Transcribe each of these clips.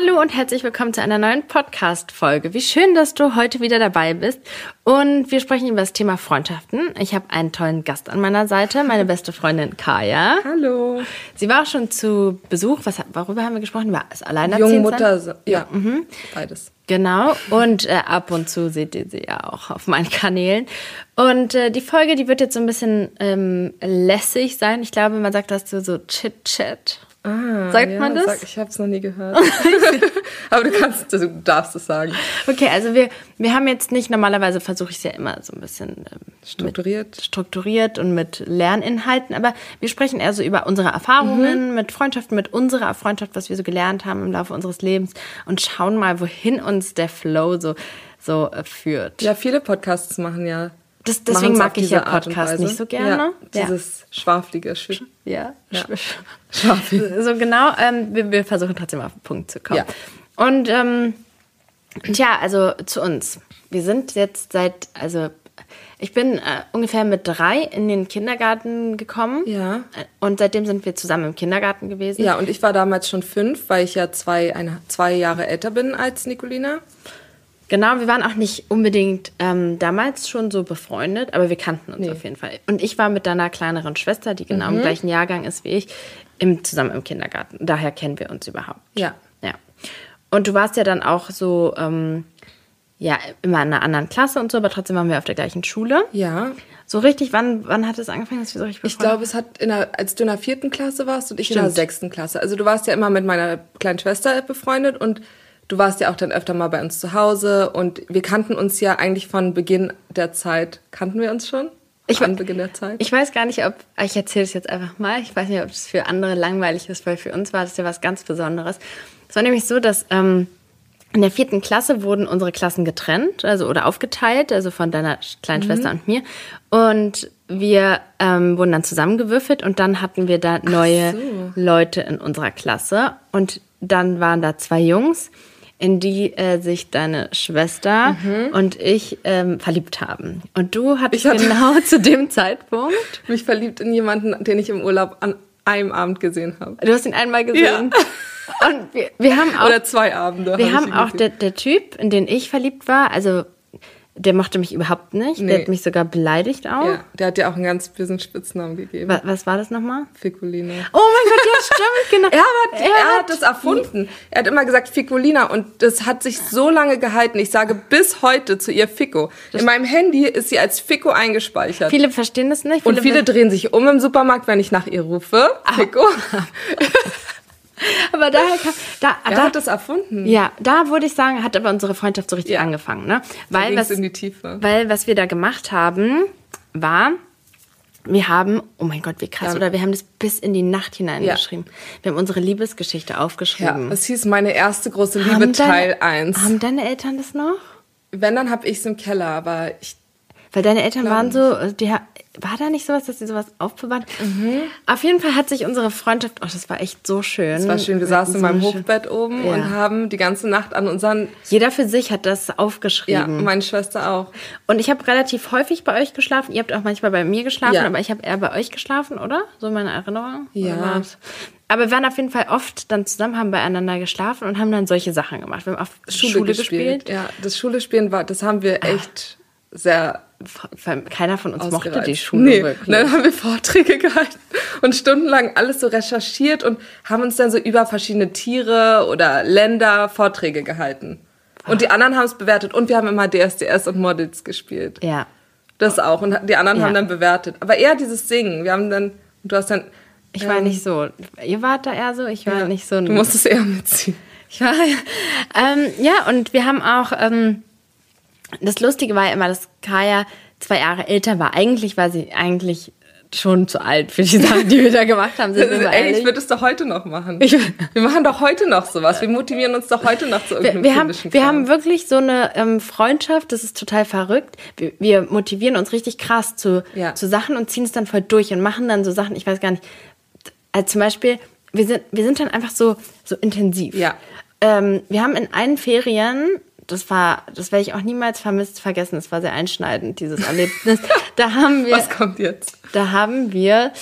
Hallo und herzlich willkommen zu einer neuen Podcast-Folge. Wie schön, dass du heute wieder dabei bist. Und wir sprechen über das Thema Freundschaften. Ich habe einen tollen Gast an meiner Seite, meine beste Freundin Kaya. Hallo. Sie war auch schon zu Besuch. Was, worüber haben wir gesprochen? Über das Alleinerziehend Jungmutter, ja, mhm. beides. Genau. Und äh, ab und zu seht ihr sie ja auch auf meinen Kanälen. Und äh, die Folge, die wird jetzt so ein bisschen ähm, lässig sein. Ich glaube, man sagt das so, so Chit-Chat. Ah, Sagt ja, man das? Sag, ich habe es noch nie gehört. Aber du kannst, du darfst es sagen. Okay, also wir, wir haben jetzt nicht, normalerweise versuche ich es ja immer so ein bisschen ähm, strukturiert. strukturiert und mit Lerninhalten, aber wir sprechen eher so über unsere Erfahrungen mhm. mit Freundschaften, mit unserer Freundschaft, was wir so gelernt haben im Laufe unseres Lebens und schauen mal, wohin uns der Flow so, so äh, führt. Ja, viele Podcasts machen ja das, deswegen mag ich ja Podcast nicht so gerne. Ja, dieses ja. schwaflige Sch Ja, ja. Schwaflig. So genau, ähm, wir, wir, versuchen trotzdem auf den Punkt zu kommen. Ja. Und ähm, tja, also zu uns. Wir sind jetzt seit, also ich bin äh, ungefähr mit drei in den Kindergarten gekommen. Ja. Äh, und seitdem sind wir zusammen im Kindergarten gewesen. Ja, und ich war damals schon fünf, weil ich ja zwei, eine, zwei Jahre älter bin als Nicolina. Genau, wir waren auch nicht unbedingt ähm, damals schon so befreundet, aber wir kannten uns nee. auf jeden Fall. Und ich war mit deiner kleineren Schwester, die genau mhm. im gleichen Jahrgang ist wie ich, im, zusammen im Kindergarten. Daher kennen wir uns überhaupt. Ja. Ja. Und du warst ja dann auch so, ähm, ja, immer in einer anderen Klasse und so, aber trotzdem waren wir auf der gleichen Schule. Ja. So richtig, wann, wann hat es angefangen, dass wir so richtig Ich glaube, es hat, in der, als du in der vierten Klasse warst und ich Stimmt. in der sechsten Klasse. Also du warst ja immer mit meiner kleinen Schwester befreundet und du warst ja auch dann öfter mal bei uns zu Hause und wir kannten uns ja eigentlich von Beginn der Zeit. Kannten wir uns schon? Ich, an Beginn der Zeit? Ich weiß gar nicht, ob, ich erzähle es jetzt einfach mal, ich weiß nicht, ob es für andere langweilig ist, weil für uns war das ja was ganz Besonderes. Es war nämlich so, dass ähm, in der vierten Klasse wurden unsere Klassen getrennt, also oder aufgeteilt, also von deiner kleinen mhm. Schwester und mir. Und wir ähm, wurden dann zusammengewürfelt und dann hatten wir da neue so. Leute in unserer Klasse. Und dann waren da zwei Jungs in die äh, sich deine Schwester mhm. und ich ähm, verliebt haben. Und du hattest ich genau zu dem Zeitpunkt mich verliebt in jemanden, den ich im Urlaub an einem Abend gesehen habe. Du hast ihn einmal gesehen. Ja. Und wir, wir haben auch oder zwei Abende. Wir hab haben auch der, der Typ, in den ich verliebt war, also der mochte mich überhaupt nicht. Nee. Der hat mich sogar beleidigt auch. Ja, der hat dir auch einen ganz bösen Spitznamen gegeben. Was, was war das nochmal? Ficulina. Oh mein Gott, ja, stimmt, genau. er, hat, er, er hat das erfunden. Er hat immer gesagt Ficulina und das hat sich so lange gehalten. Ich sage bis heute zu ihr Fico. In meinem Handy ist sie als Fico eingespeichert. Viele verstehen das nicht. Viele und viele drehen sich um im Supermarkt, wenn ich nach ihr rufe. Fico. aber daher kam, da, er da, hat das erfunden. Ja, da würde ich sagen, hat aber unsere Freundschaft so richtig ja. angefangen, ne? Weil was, in die Tiefe. weil was wir da gemacht haben, war, wir haben, oh mein Gott, wie krass, ja. oder wir haben das bis in die Nacht hineingeschrieben. Ja. Wir haben unsere Liebesgeschichte aufgeschrieben. Ja, es hieß meine erste große Liebe haben Teil 1. Haben deine Eltern das noch? Wenn, dann habe ich es im Keller, aber ich weil deine Eltern waren so, die, war da nicht sowas, dass sie sowas aufbewahren? Mhm. Auf jeden Fall hat sich unsere Freundschaft, oh, das war echt so schön. Das war schön. Wir saßen in meinem Hochbett oben ja. und haben die ganze Nacht an unseren. Jeder für sich hat das aufgeschrieben. Ja, meine Schwester auch. Und ich habe relativ häufig bei euch geschlafen. Ihr habt auch manchmal bei mir geschlafen, ja. aber ich habe eher bei euch geschlafen, oder? So meine Erinnerung. Ja. Aber wir waren auf jeden Fall oft dann zusammen, haben beieinander geschlafen und haben dann solche Sachen gemacht. Wir haben auf Schule, Schule gespielt. gespielt. Ja, das Schule spielen war, das haben wir echt ah. sehr keiner von uns mochte die Schule nee. wirklich. dann haben wir Vorträge gehalten und stundenlang alles so recherchiert und haben uns dann so über verschiedene Tiere oder Länder Vorträge gehalten. Und die anderen haben es bewertet und wir haben immer DSDS und Models gespielt. Ja. Das auch und die anderen ja. haben dann bewertet. Aber eher dieses Singen. Wir haben dann, du hast dann. Ich war ähm, nicht so. Ihr wart da eher so, ich war ja, nicht so. Du musstest eher mitziehen. Ich war, ähm, ja, und wir haben auch, ähm, das Lustige war ja immer, dass Kaya zwei Jahre älter war. Eigentlich war sie eigentlich schon zu alt für die Sachen, die wir da gemacht haben. Sind wir Ey, ich würde es doch heute noch machen. wir machen doch heute noch sowas. Wir motivieren uns doch heute noch zu irgendeinem wir, wir haben, Wir haben wirklich so eine ähm, Freundschaft, das ist total verrückt. Wir, wir motivieren uns richtig krass zu, ja. zu Sachen und ziehen es dann voll durch und machen dann so Sachen, ich weiß gar nicht, also zum Beispiel, wir sind, wir sind dann einfach so, so intensiv. Ja. Ähm, wir haben in allen Ferien das war, das werde ich auch niemals vermisst vergessen. Das war sehr einschneidend, dieses Erlebnis. Da haben wir. Was kommt jetzt? Da haben wir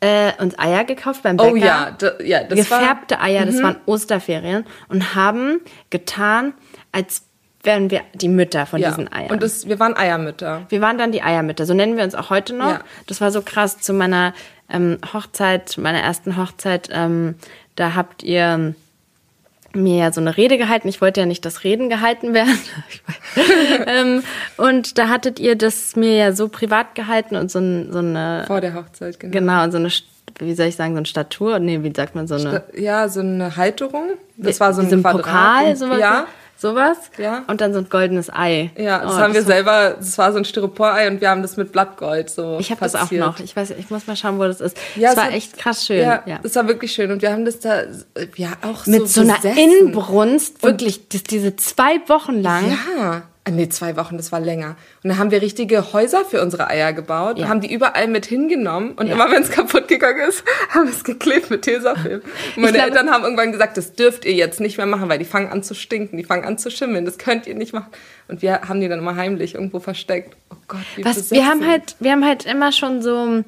äh, uns Eier gekauft beim Bäcker. Oh ja, da, ja das Gefärbte war, Eier, das mhm. waren Osterferien. Und haben getan, als wären wir die Mütter von ja. diesen Eiern. Und das, wir waren Eiermütter. Wir waren dann die Eiermütter. So nennen wir uns auch heute noch. Ja. Das war so krass zu meiner ähm, Hochzeit, meiner ersten Hochzeit. Ähm, da habt ihr mir ja so eine Rede gehalten. Ich wollte ja nicht, dass Reden gehalten werden. ähm, und da hattet ihr das mir ja so privat gehalten und so, ein, so eine. Vor der Hochzeit, genau. Genau, und so eine, wie soll ich sagen, so eine Statur? Nee, wie sagt man so eine. ja, so eine Halterung. Das war so ein Pokal, sowas. Ja. Sowas. Ja. Und dann so ein goldenes Ei. Ja, das oh, haben das wir selber, das war so ein Styropor-Ei und wir haben das mit Blattgold so. Ich habe das auch noch. Ich weiß, ich muss mal schauen, wo das ist. Ja, das war hat, echt krass schön. Ja, ja, das war wirklich schön. Und wir haben das da ja auch mit so, so einer Inbrunst, wirklich, das, diese zwei Wochen lang. Ja. Ah, nee, zwei Wochen, das war länger. Und dann haben wir richtige Häuser für unsere Eier gebaut, ja. haben die überall mit hingenommen und ja. immer wenn es kaputt gegangen ist, haben wir es geklebt mit Tesafilm. Und meine glaube, Eltern haben irgendwann gesagt, das dürft ihr jetzt nicht mehr machen, weil die fangen an zu stinken, die fangen an zu schimmeln, das könnt ihr nicht machen. Und wir haben die dann immer heimlich irgendwo versteckt. Oh Gott, wie Was, wir haben halt, wir haben halt immer schon so,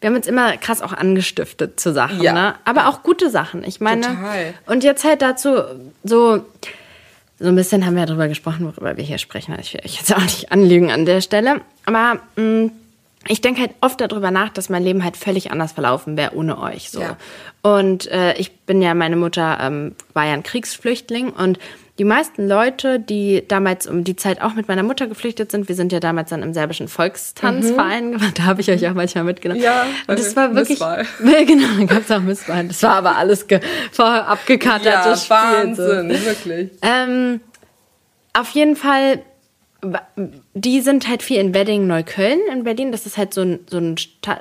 wir haben uns immer krass auch angestiftet zu Sachen, ja. ne? Aber auch gute Sachen. Ich meine, Total. und jetzt halt dazu so so ein bisschen haben wir darüber gesprochen, worüber wir hier sprechen. Ich will euch jetzt auch nicht anlügen an der Stelle. Aber mh, mm, ich denke halt oft darüber nach, dass mein Leben halt völlig anders verlaufen wäre ohne euch. So. Ja. Und äh, ich bin ja, meine Mutter ähm, war ja ein Kriegsflüchtling und die meisten Leute, die damals um die Zeit auch mit meiner Mutter geflüchtet sind, wir sind ja damals dann im serbischen Volkstanzverein mhm. da habe ich euch auch manchmal mitgenommen. Ja, und das war wirklich. Misswahl. genau, gab es auch Misswahl. Das war aber alles vorher abgekartetes ja, Spiel. Wahnsinn, so. wirklich. Ähm, auf jeden Fall die sind halt viel in Wedding, Neukölln in Berlin. Das ist halt so ein, so, ein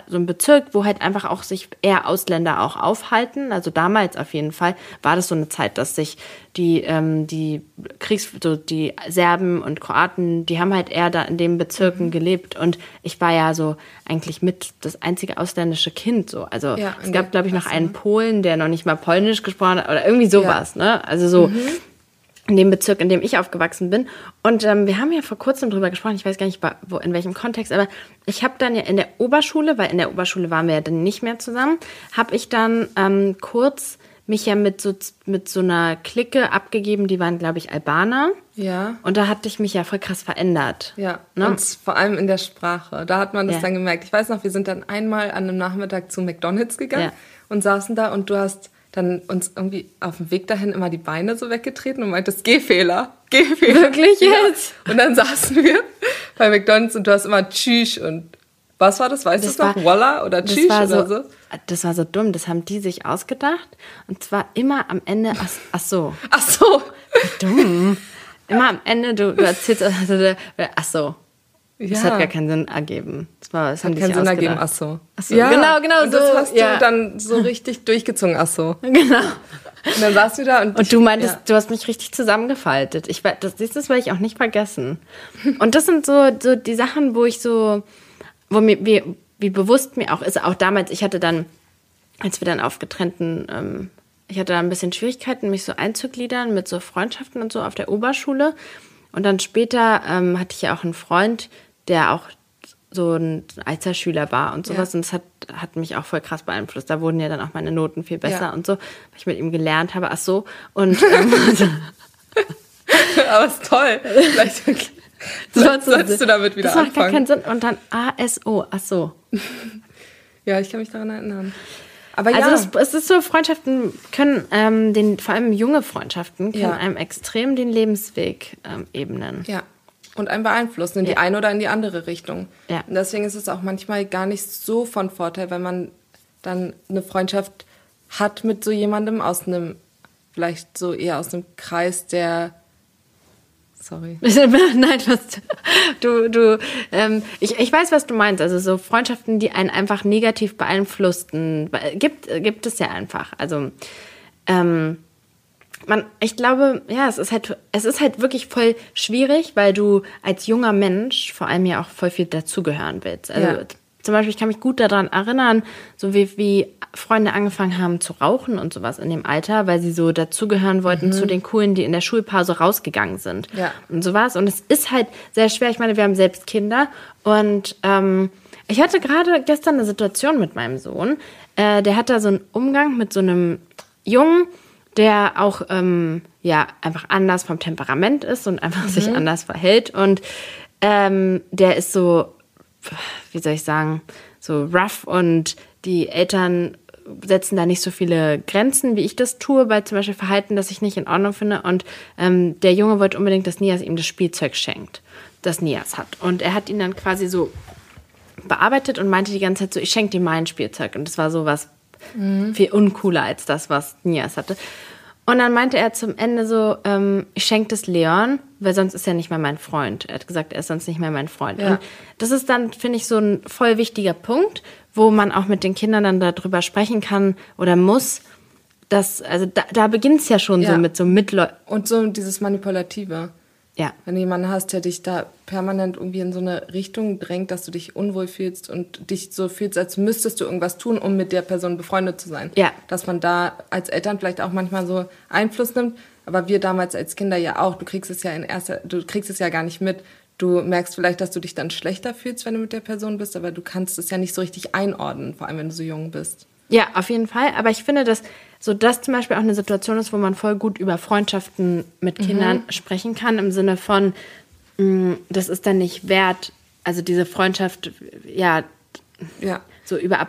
so ein Bezirk, wo halt einfach auch sich eher Ausländer auch aufhalten. Also damals auf jeden Fall war das so eine Zeit, dass sich die, ähm, die Kriegs-, so die Serben und Kroaten, die haben halt eher da in den Bezirken mhm. gelebt. Und ich war ja so eigentlich mit das einzige ausländische Kind so. Also ja, es gab, glaube ich, noch einen Polen, der noch nicht mal Polnisch gesprochen hat oder irgendwie sowas, ja. ne? Also so. Mhm in dem Bezirk, in dem ich aufgewachsen bin. Und ähm, wir haben ja vor kurzem drüber gesprochen, ich weiß gar nicht, wo, in welchem Kontext, aber ich habe dann ja in der Oberschule, weil in der Oberschule waren wir ja dann nicht mehr zusammen, habe ich dann ähm, kurz mich ja mit so, mit so einer Clique abgegeben, die waren, glaube ich, Albaner. Ja. Und da hatte ich mich ja voll krass verändert. Ja. Ne? Und vor allem in der Sprache. Da hat man das ja. dann gemerkt. Ich weiß noch, wir sind dann einmal an einem Nachmittag zu McDonalds gegangen ja. und saßen da und du hast dann uns irgendwie auf dem Weg dahin immer die Beine so weggetreten und meintest, Gehfehler, Gehfehler. Wirklich jetzt? Und dann saßen wir bei McDonalds und du hast immer Tschüss und was war das? Weißt du noch? Walla oder Tschüss oder so, so? Das war so dumm, das haben die sich ausgedacht und zwar immer am Ende, ach, ach so. Ach so. Dumm. Immer am Ende, du, du erzählst, also, ach so. Ja. Das hat gar keinen Sinn ergeben. Das, war, das hat keinen Sinn ergeben, ach so. Ach so. Ja, genau, genau und so. Das hast ja. du dann so richtig durchgezogen, ach so. Genau. Und dann saßt du da und. Und du meintest, ja. du hast mich richtig zusammengefaltet. Ich, das, das werde ich auch nicht vergessen. Und das sind so, so die Sachen, wo ich so, wo mir, wie, wie bewusst mir auch ist, auch damals, ich hatte dann, als wir dann auf getrennten, ähm, ich hatte da ein bisschen Schwierigkeiten, mich so einzugliedern mit so Freundschaften und so auf der Oberschule. Und dann später ähm, hatte ich ja auch einen Freund, der auch so ein Einzelschüler war und sowas. Ja. Und das hat, hat mich auch voll krass beeinflusst. Da wurden ja dann auch meine Noten viel besser ja. und so, weil ich mit ihm gelernt habe. Ach so. Und ähm, aber ist toll. Vielleicht sollst, sollst du damit wieder das anfangen. Das macht gar keinen Sinn. Und dann ASO. Ach so. ja, ich kann mich daran erinnern. Aber also ja. Also es, es ist so, Freundschaften können ähm, den, vor allem junge Freundschaften können ja. einem extrem den Lebensweg ähm, ebnen. Ja und einen beeinflussen in ja. die eine oder in die andere Richtung. Ja. Und deswegen ist es auch manchmal gar nicht so von Vorteil, wenn man dann eine Freundschaft hat mit so jemandem aus einem, vielleicht so eher aus einem Kreis, der Sorry. Nein, was, du, du, ähm, ich, ich weiß, was du meinst. Also so Freundschaften, die einen einfach negativ beeinflussten, gibt, gibt es ja einfach. Also ähm, man, ich glaube, ja, es ist halt, es ist halt wirklich voll schwierig, weil du als junger Mensch vor allem ja auch voll viel dazugehören willst. Also ja. Zum Beispiel, ich kann mich gut daran erinnern, so wie, wie Freunde angefangen haben zu rauchen und sowas in dem Alter, weil sie so dazugehören wollten mhm. zu den Coolen, die in der Schulpause rausgegangen sind. Ja. Und sowas. Und es ist halt sehr schwer. Ich meine, wir haben selbst Kinder und ähm, Ich hatte gerade gestern eine Situation mit meinem Sohn. Äh, der hat da so einen Umgang mit so einem Jungen, der auch ähm, ja einfach anders vom Temperament ist und einfach mhm. sich anders verhält. Und ähm, der ist so, wie soll ich sagen, so rough und die Eltern setzen da nicht so viele Grenzen, wie ich das tue, bei zum Beispiel Verhalten, das ich nicht in Ordnung finde. Und ähm, der Junge wollte unbedingt, dass Nias ihm das Spielzeug schenkt, das Nias hat. Und er hat ihn dann quasi so bearbeitet und meinte die ganze Zeit so, ich schenke dir mein Spielzeug. Und das war so was mhm. viel uncooler als das, was Nias hatte. Und dann meinte er zum Ende so, ähm, ich schenke das Leon, weil sonst ist er nicht mehr mein Freund. Er hat gesagt, er ist sonst nicht mehr mein Freund. Ja. Und das ist dann, finde ich, so ein voll wichtiger Punkt, wo man auch mit den Kindern dann darüber sprechen kann oder muss. Dass, also da, da beginnt es ja schon ja. so mit so Mitläu Und so dieses Manipulative. Ja. Wenn du jemanden hast, der dich da permanent irgendwie in so eine Richtung drängt, dass du dich unwohl fühlst und dich so fühlst, als müsstest du irgendwas tun, um mit der Person befreundet zu sein. Ja. Dass man da als Eltern vielleicht auch manchmal so Einfluss nimmt. Aber wir damals als Kinder ja auch. Du kriegst es ja in erster, du kriegst es ja gar nicht mit. Du merkst vielleicht, dass du dich dann schlechter fühlst, wenn du mit der Person bist, aber du kannst es ja nicht so richtig einordnen, vor allem wenn du so jung bist. Ja, auf jeden Fall. Aber ich finde, dass so das zum Beispiel auch eine Situation ist, wo man voll gut über Freundschaften mit mhm. Kindern mhm. sprechen kann, im Sinne von, mh, mm, das ist dann nicht wert, also diese Freundschaft, ja, ja. so über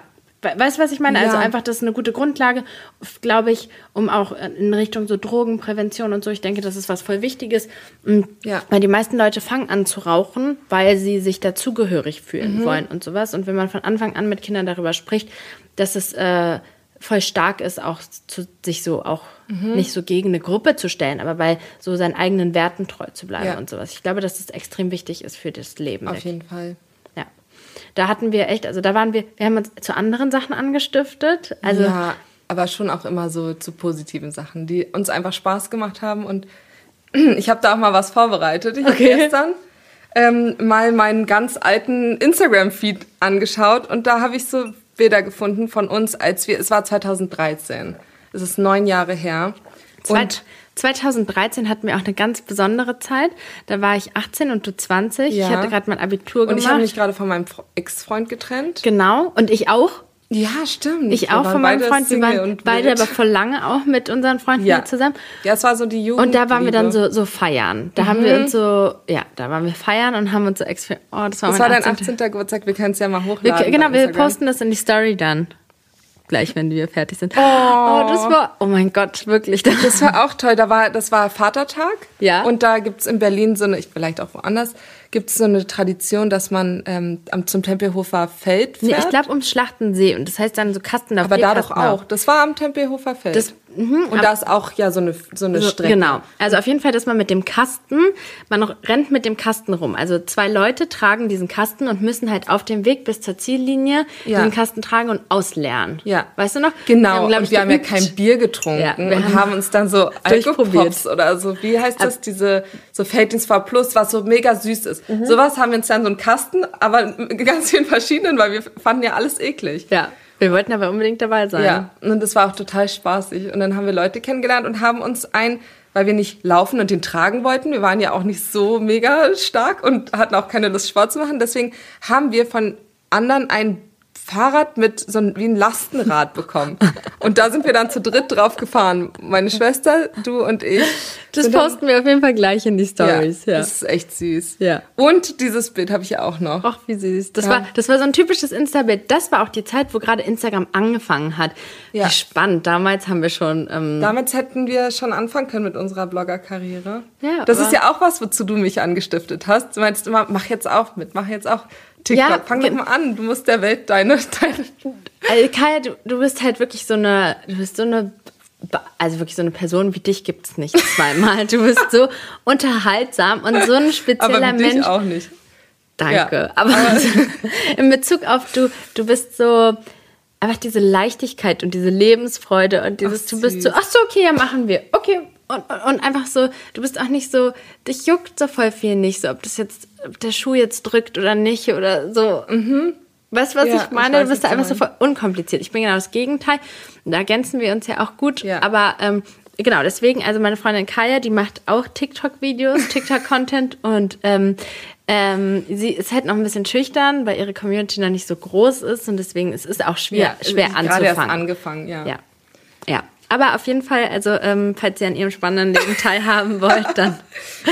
Weißt du, was ich meine? Also ja. Also einfach, das ist eine gute Grundlage, glaube ich, um auch in Richtung so Drogenprävention und so. Ich denke, das ist was voll Wichtiges. Ja. Weil die meisten Leute fangen an zu rauchen, weil sie sich dazugehörig fühlen mhm. wollen und sowas. Und wenn man von Anfang an mit Kindern darüber spricht, dass es äh, voll stark ist, auch zu, sich so auch mhm. nicht so gegen eine Gruppe zu stellen, aber bei so seinen eigenen Werten treu zu bleiben ja. und sowas. Ich glaube, dass das extrem wichtig ist für das Leben. Auf jeden Fall. Ja. Da hatten wir echt, also da waren wir, wir haben uns zu anderen Sachen angestiftet. Also ja, aber schon auch immer so zu positiven Sachen, die uns einfach Spaß gemacht haben. Und ich habe da auch mal was vorbereitet. Ich okay. habe gestern ähm, mal meinen ganz alten Instagram-Feed angeschaut und da habe ich so Bilder gefunden von uns, als wir, es war 2013. Es ist neun Jahre her. Und 2013 hatten wir auch eine ganz besondere Zeit. Da war ich 18 und du 20. Ja. Ich hatte gerade mein Abitur gemacht. Und ich habe mich gerade von meinem Ex-Freund getrennt. Genau. Und ich auch. Ja, stimmt. Ich auch von meinem Freund. Wir waren beide aber vor lange auch mit unseren Freunden ja. zusammen. Ja, es war so die Jugend. Und da waren wir dann so, so feiern. Da mhm. haben wir uns so, ja, da waren wir feiern und haben uns so extra. Oh, das war, das war dein 18. Geburtstag. Wir können es ja mal hochladen. Wir, genau, wir posten das in die Story dann gleich, wenn wir fertig sind. Oh, oh das war, oh mein Gott, wirklich. Das war auch toll. Da war, das war Vatertag. Ja. Und da gibt es in Berlin so eine, ich vielleicht auch woanders, gibt es so eine Tradition, dass man ähm, zum Tempelhofer Feld fährt. Nee, ich glaube ums Schlachtensee. Und das heißt dann so Kasten Aber da doch auch. Das war am Tempelhofer Feld. Das Mhm, und da ist auch ja so eine, so eine so, Strecke. Genau. Also auf jeden Fall, dass man mit dem Kasten, man noch rennt mit dem Kasten rum. Also zwei Leute tragen diesen Kasten und müssen halt auf dem Weg bis zur Ziellinie ja. den Kasten tragen und ausleeren. Ja. Weißt du noch? Genau. Wir haben, und wir haben ja kein Bier getrunken ja, und haben, haben uns dann so Alkopops oder so, wie heißt das, diese so Feldins V Plus, was so mega süß ist. Mhm. Sowas haben wir uns dann so einen Kasten, aber ganz vielen verschiedenen, weil wir fanden ja alles eklig. Ja. Wir wollten aber unbedingt dabei sein. Ja, und das war auch total spaßig. Und dann haben wir Leute kennengelernt und haben uns ein, weil wir nicht laufen und den tragen wollten, wir waren ja auch nicht so mega stark und hatten auch keine Lust, Sport zu machen. Deswegen haben wir von anderen ein Fahrrad mit so ein, wie ein Lastenrad bekommen. Und da sind wir dann zu dritt drauf gefahren. Meine Schwester, du und ich. Das posten wir auf jeden Fall gleich in die Stories. Ja, ja. Das ist echt süß. Ja. Und dieses Bild habe ich ja auch noch. Ach, wie süß. Das, ja. war, das war so ein typisches Insta-Bild. Das war auch die Zeit, wo gerade Instagram angefangen hat. Ja. Wie spannend. Damals haben wir schon. Ähm Damals hätten wir schon anfangen können mit unserer Blogger-Karriere. Ja, das ist ja auch was, wozu du mich angestiftet hast. Du meinst immer, mach jetzt auch mit, mach jetzt auch. TikTok. Ja, Fang doch mal an. Du musst der Welt deine. deine also Kaya, du, du bist halt wirklich so eine. Du bist so eine. Also wirklich so eine Person wie dich gibt es nicht zweimal. Du bist so unterhaltsam und so ein spezieller aber Mensch. Ich auch nicht. Danke. Ja, aber, aber in Bezug auf du, du bist so einfach diese Leichtigkeit und diese Lebensfreude und dieses, ach, du bist so, ach so, okay, ja, machen wir. Okay, und, und einfach so, du bist auch nicht so, dich juckt so voll viel nicht, so ob das jetzt, ob der Schuh jetzt drückt oder nicht oder so. Mhm. Weißt du, was ja, ich meine? Ich weiß, du bist da einfach so voll unkompliziert. Ich bin genau das Gegenteil. Da ergänzen wir uns ja auch gut. Ja. Aber ähm, genau, deswegen, also meine Freundin Kaya, die macht auch TikTok-Videos, TikTok-Content und ähm, ähm, sie ist halt noch ein bisschen schüchtern, weil ihre Community noch nicht so groß ist und deswegen ist es auch schwer, ja, schwer anzufangen. Gerade erst angefangen, ja. Ja. ja. Aber auf jeden Fall, also ähm, falls ihr an ihrem spannenden Leben teilhaben wollt, dann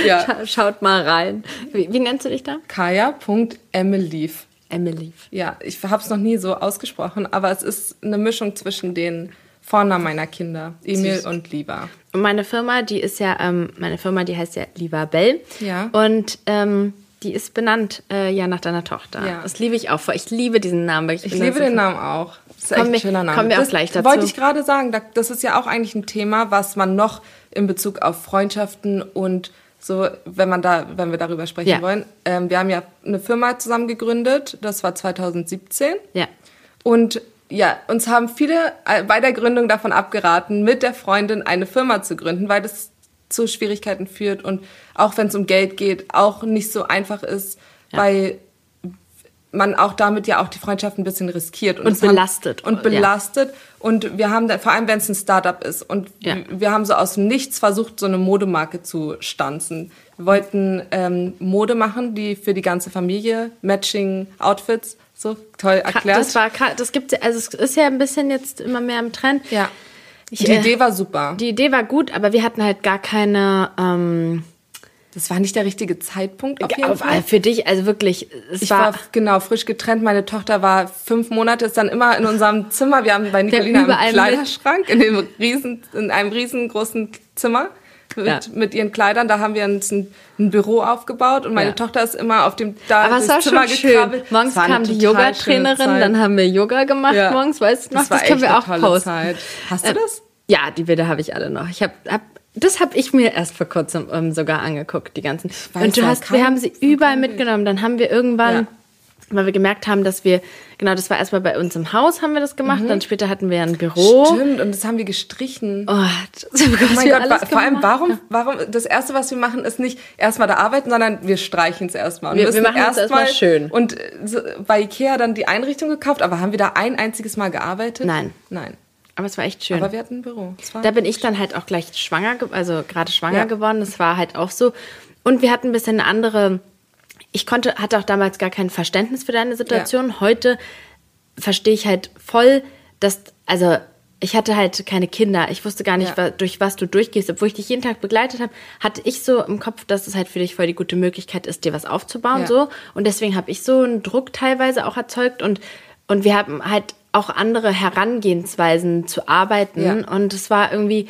ja. scha schaut mal rein. Wie, wie nennst du dich da? Kaya.emelief. Emily. Ja, ich habe es noch nie so ausgesprochen, aber es ist eine Mischung zwischen den Vornamen meiner Kinder, Emil Süß. und Liva. Und meine Firma, die ist ja, ähm, meine Firma, die heißt ja Liva Bell. Ja. Und ähm, die ist benannt äh, ja nach deiner Tochter. Ja. Das liebe ich auch. Ich liebe diesen Namen. Ich, ich liebe den Namen auch. Das ist echt ein schöner Name. Kommen wir auch gleich dazu. Wollte ich gerade sagen, das ist ja auch eigentlich ein Thema, was man noch in Bezug auf Freundschaften und so, wenn man da, wenn wir darüber sprechen ja. wollen. Ähm, wir haben ja eine Firma zusammen gegründet, das war 2017. Ja. Und ja, uns haben viele bei der Gründung davon abgeraten, mit der Freundin eine Firma zu gründen, weil das zu Schwierigkeiten führt und auch wenn es um Geld geht, auch nicht so einfach ist, ja. weil man auch damit ja auch die Freundschaft ein bisschen riskiert und, und belastet haben, und belastet ja. und wir haben da, vor allem wenn es ein Startup ist und ja. wir haben so aus dem Nichts versucht so eine Modemarke zu stanzen. Wir wollten ähm, Mode machen, die für die ganze Familie Matching Outfits so toll erklärt. Das war das gibt also es ist ja ein bisschen jetzt immer mehr im Trend. Ja. Ich, die äh, Idee war super. Die Idee war gut, aber wir hatten halt gar keine ähm, das war nicht der richtige Zeitpunkt auf jeden auf, Fall. Für dich, also wirklich. Es ich war, war, genau frisch getrennt. Meine Tochter war fünf Monate, ist dann immer in unserem Zimmer. Wir haben bei Nicolina einen Kleiderschrank in, dem riesen, in einem riesengroßen Zimmer mit, ja. mit ihren Kleidern. Da haben wir uns ein, ein Büro aufgebaut und meine ja. Tochter ist immer auf dem da Aber es war Zimmer schon gekrabbelt. schön. Morgens kam die Yoga-Trainerin, dann haben wir Yoga gemacht ja. morgens, weißt du noch? Das, das können wir auch posten. Zeit. Hast du äh, das? Ja, die Bilder habe ich alle noch. Ich habe hab das habe ich mir erst vor kurzem ähm, sogar angeguckt, die ganzen. Und du hast, wir haben sie überall mitgenommen. Dann haben wir irgendwann, weil wir gemerkt haben, dass wir, genau, das war erstmal bei uns im Haus, haben wir das gemacht. Mhm. Dann später hatten wir ein Büro. Stimmt, und das haben wir gestrichen. Oh, das, oh mein Gott, vor allem, warum, warum, das erste, was wir machen, ist nicht erstmal da arbeiten, sondern wir streichen es erstmal. Wir, wir, machen es erstmal schön. Und so, bei Ikea dann die Einrichtung gekauft, aber haben wir da ein einziges Mal gearbeitet? Nein. Nein. Aber es war echt schön. Aber wir hatten ein Büro. Da bin ich dann halt auch gleich schwanger, also gerade schwanger ja. geworden. Das war halt auch so. Und wir hatten ein bisschen eine andere. Ich konnte, hatte auch damals gar kein Verständnis für deine Situation. Ja. Heute verstehe ich halt voll, dass, also ich hatte halt keine Kinder. Ich wusste gar nicht, ja. durch was du durchgehst. Obwohl ich dich jeden Tag begleitet habe, hatte ich so im Kopf, dass es halt für dich voll die gute Möglichkeit ist, dir was aufzubauen. Ja. So. Und deswegen habe ich so einen Druck teilweise auch erzeugt. Und, und wir haben halt auch andere Herangehensweisen zu arbeiten. Ja. Und es war irgendwie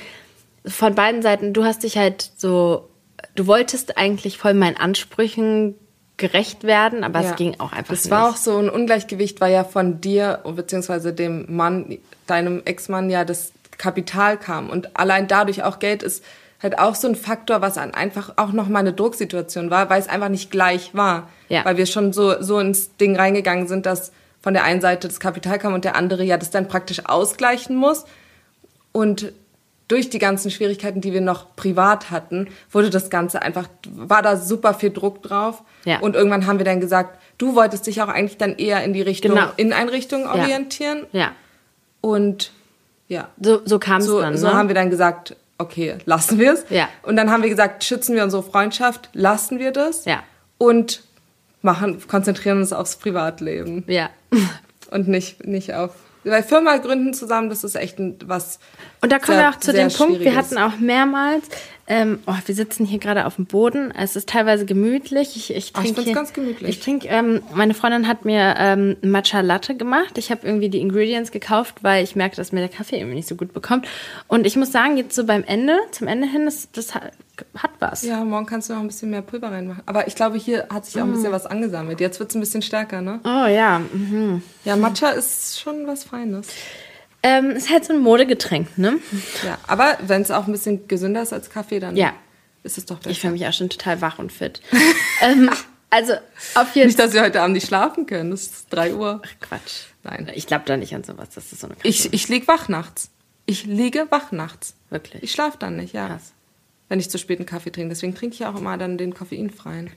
von beiden Seiten, du hast dich halt so, du wolltest eigentlich voll meinen Ansprüchen gerecht werden, aber ja. es ging auch einfach. Es war auch so ein Ungleichgewicht, weil ja von dir beziehungsweise dem Mann, deinem Ex-Mann ja das Kapital kam und allein dadurch auch Geld ist halt auch so ein Faktor, was einfach auch noch mal eine Drucksituation war, weil es einfach nicht gleich war, ja. weil wir schon so so ins Ding reingegangen sind, dass von der einen Seite das Kapital kam und der andere ja das dann praktisch ausgleichen muss. Und durch die ganzen Schwierigkeiten, die wir noch privat hatten, wurde das Ganze einfach, war da super viel Druck drauf. Ja. Und irgendwann haben wir dann gesagt, du wolltest dich auch eigentlich dann eher in die Richtung, genau. Inneneinrichtung orientieren. Ja. ja. Und ja. So, so kam es so, dann. Ne? So haben wir dann gesagt, okay, lassen wir es. Ja. Und dann haben wir gesagt, schützen wir unsere Freundschaft, lassen wir das. Ja. Und machen, konzentrieren uns aufs Privatleben. Ja. Und nicht, nicht auf weil Firma gründen zusammen, das ist echt was. Und da kommen sehr, wir auch zu dem Punkt, wir hatten auch mehrmals, ähm, oh, wir sitzen hier gerade auf dem Boden, es ist teilweise gemütlich. Ich, ich trinke oh, ich ganz gemütlich. Ich trinke, ähm, meine Freundin hat mir ähm, Matcha Latte gemacht. Ich habe irgendwie die Ingredients gekauft, weil ich merke, dass mir der Kaffee irgendwie nicht so gut bekommt. Und ich muss sagen, jetzt so beim Ende, zum Ende hin, das, das hat, was. Ja, morgen kannst du noch ein bisschen mehr Pulver reinmachen. Aber ich glaube, hier hat sich auch ein bisschen mm. was angesammelt. Jetzt wird es ein bisschen stärker, ne? Oh ja. Mhm. Ja, Matcha ist schon was Feines. Ähm, ist halt so ein Modegetränk, ne? Ja, aber wenn es auch ein bisschen gesünder ist als Kaffee, dann ja. ist es doch besser. Ich fühle mich auch schon total wach und fit. ähm, also auf jeden Nicht, dass wir heute Abend nicht schlafen können. Es ist 3 Uhr. Ach, Quatsch. Nein. Ich glaube da nicht an sowas. Das ist so eine Ich, ich liege wach nachts. Ich liege wach nachts. Wirklich? Ich schlafe dann nicht, ja. Krass. Wenn ich zu spät einen Kaffee trinke. Deswegen trinke ich auch immer dann den koffeinfreien.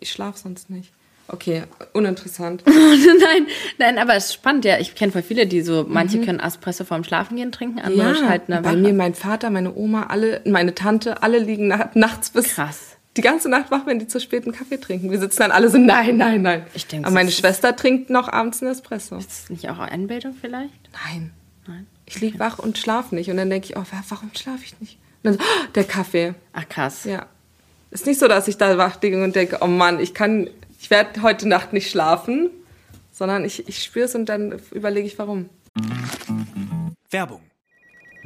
Ich schlafe sonst nicht. Okay, uninteressant. nein, nein, aber es ist spannend, ja. Ich kenne voll viele, die so, manche mhm. können Espresso vorm Schlafengehen trinken, andere ja, halt eine Bei mir, mein Vater, meine Oma, alle, meine Tante, alle liegen nachts bis. Krass. Die ganze Nacht wach, wenn die zu spät einen Kaffee trinken. Wir sitzen dann alle so, nein, nein, nein. Ich denke, Aber meine Schwester trinkt noch abends einen Espresso. Ist das nicht auch Einbildung vielleicht? Nein. Nein. Ich liege wach und schlafe nicht. Und dann denke ich, oh, warum schlafe ich nicht? Und dann so, oh, der Kaffee. Ach, krass. Ja. Ist nicht so, dass ich da wach liege und denke, oh Mann, ich kann, ich werde heute Nacht nicht schlafen, sondern ich, ich spüre es und dann überlege ich, warum. Werbung.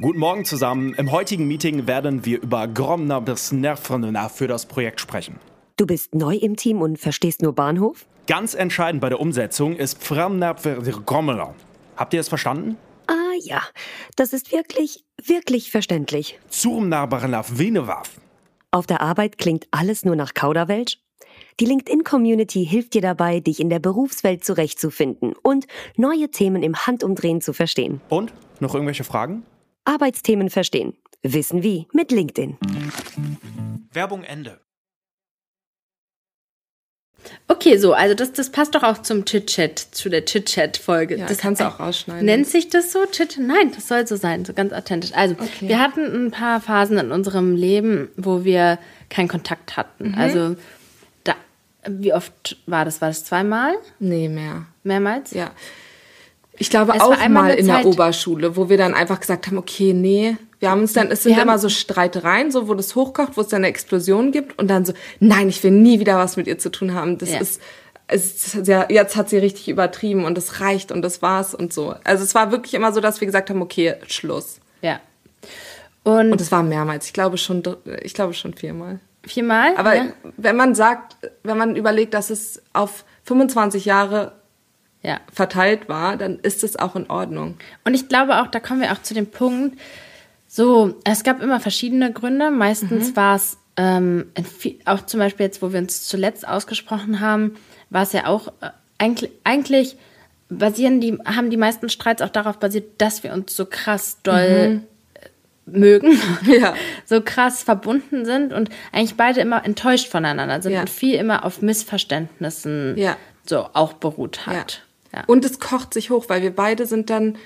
Guten Morgen zusammen. Im heutigen Meeting werden wir über Gromner bis Nervrenner für das Projekt sprechen. Du bist neu im Team und verstehst nur Bahnhof? Ganz entscheidend bei der Umsetzung ist Gromner. Habt ihr es verstanden? Ah ja, das ist wirklich, wirklich verständlich. Zum Nachbarnaf Venewaf. Auf der Arbeit klingt alles nur nach Kauderwelsch? Die LinkedIn-Community hilft dir dabei, dich in der Berufswelt zurechtzufinden und neue Themen im Handumdrehen zu verstehen. Und? Noch irgendwelche Fragen? Arbeitsthemen verstehen. Wissen wie mit LinkedIn. Werbung Ende. Okay, so, also das, das passt doch auch zum Chit-Chat, zu der Chit-Chat-Folge. Ja, das kannst du auch rausschneiden. Nennt sich das so? Chit? Nein, das soll so sein, so ganz authentisch. Also, okay. wir hatten ein paar Phasen in unserem Leben, wo wir keinen Kontakt hatten. Mhm. Also, da, wie oft war das? War das zweimal? Nee, mehr. Mehrmals? Ja. Ich glaube es auch mal in Zeit, der Oberschule, wo wir dann einfach gesagt haben, okay, nee, wir haben uns dann, es sind immer so Streitereien, so wo das hochkocht, wo es dann eine Explosion gibt und dann so, nein, ich will nie wieder was mit ihr zu tun haben. Das ja. ist, es ist ja, jetzt hat sie richtig übertrieben und es reicht und das war's und so. Also es war wirklich immer so, dass wir gesagt haben, okay, Schluss. Ja. Und, und es war mehrmals. Ich glaube schon, ich glaube schon viermal. Viermal? Aber ja. wenn man sagt, wenn man überlegt, dass es auf 25 Jahre ja. verteilt war, dann ist es auch in Ordnung. Und ich glaube auch, da kommen wir auch zu dem Punkt, so, es gab immer verschiedene Gründe. Meistens mhm. war es ähm, auch zum Beispiel jetzt, wo wir uns zuletzt ausgesprochen haben, war es ja auch äh, eigentlich, eigentlich basieren die, haben die meisten Streits auch darauf basiert, dass wir uns so krass doll mhm. mögen, ja. so krass verbunden sind und eigentlich beide immer enttäuscht voneinander sind ja. und viel immer auf Missverständnissen ja. so auch beruht hat. Und es kocht sich hoch, weil wir beide sind dann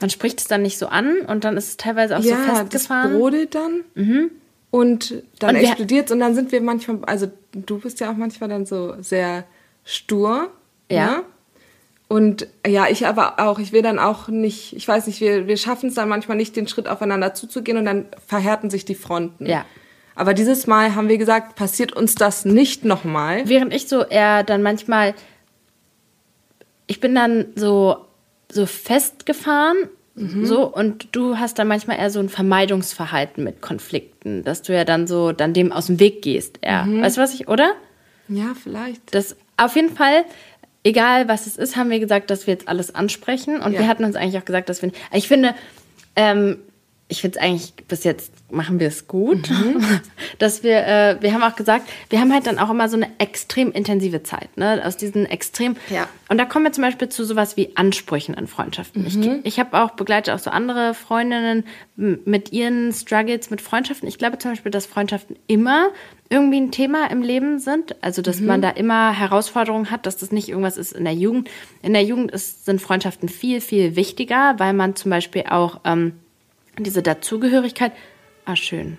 man spricht es dann nicht so an und dann ist es teilweise auch ja, so festgefahren. Das brodelt dann. Mhm. Und dann explodiert es und dann sind wir manchmal, also du bist ja auch manchmal dann so sehr stur. Ja. Ne? Und ja, ich aber auch, ich will dann auch nicht, ich weiß nicht, wir, wir schaffen es dann manchmal nicht, den Schritt aufeinander zuzugehen und dann verhärten sich die Fronten. Ja. Aber dieses Mal haben wir gesagt, passiert uns das nicht nochmal. Während ich so eher dann manchmal, ich bin dann so so festgefahren. Mhm. So, und du hast dann manchmal eher so ein Vermeidungsverhalten mit Konflikten, dass du ja dann so dann dem aus dem Weg gehst. Eher. Mhm. Weißt du, was ich, oder? Ja, vielleicht. Das auf jeden Fall, egal was es ist, haben wir gesagt, dass wir jetzt alles ansprechen. Und ja. wir hatten uns eigentlich auch gesagt, dass wir. Ich finde, ähm, ich finde es eigentlich bis jetzt machen wir es gut, mhm. dass wir, äh, wir haben auch gesagt, wir haben halt dann auch immer so eine extrem intensive Zeit, ne? Aus diesen extrem. Ja. Und da kommen wir zum Beispiel zu sowas wie Ansprüchen in Freundschaften. Mhm. Ich, ich habe auch begleitet auch so andere Freundinnen mit ihren Struggles mit Freundschaften. Ich glaube zum Beispiel, dass Freundschaften immer irgendwie ein Thema im Leben sind. Also, dass mhm. man da immer Herausforderungen hat, dass das nicht irgendwas ist in der Jugend. In der Jugend ist, sind Freundschaften viel, viel wichtiger, weil man zum Beispiel auch ähm, diese Dazugehörigkeit ah schön,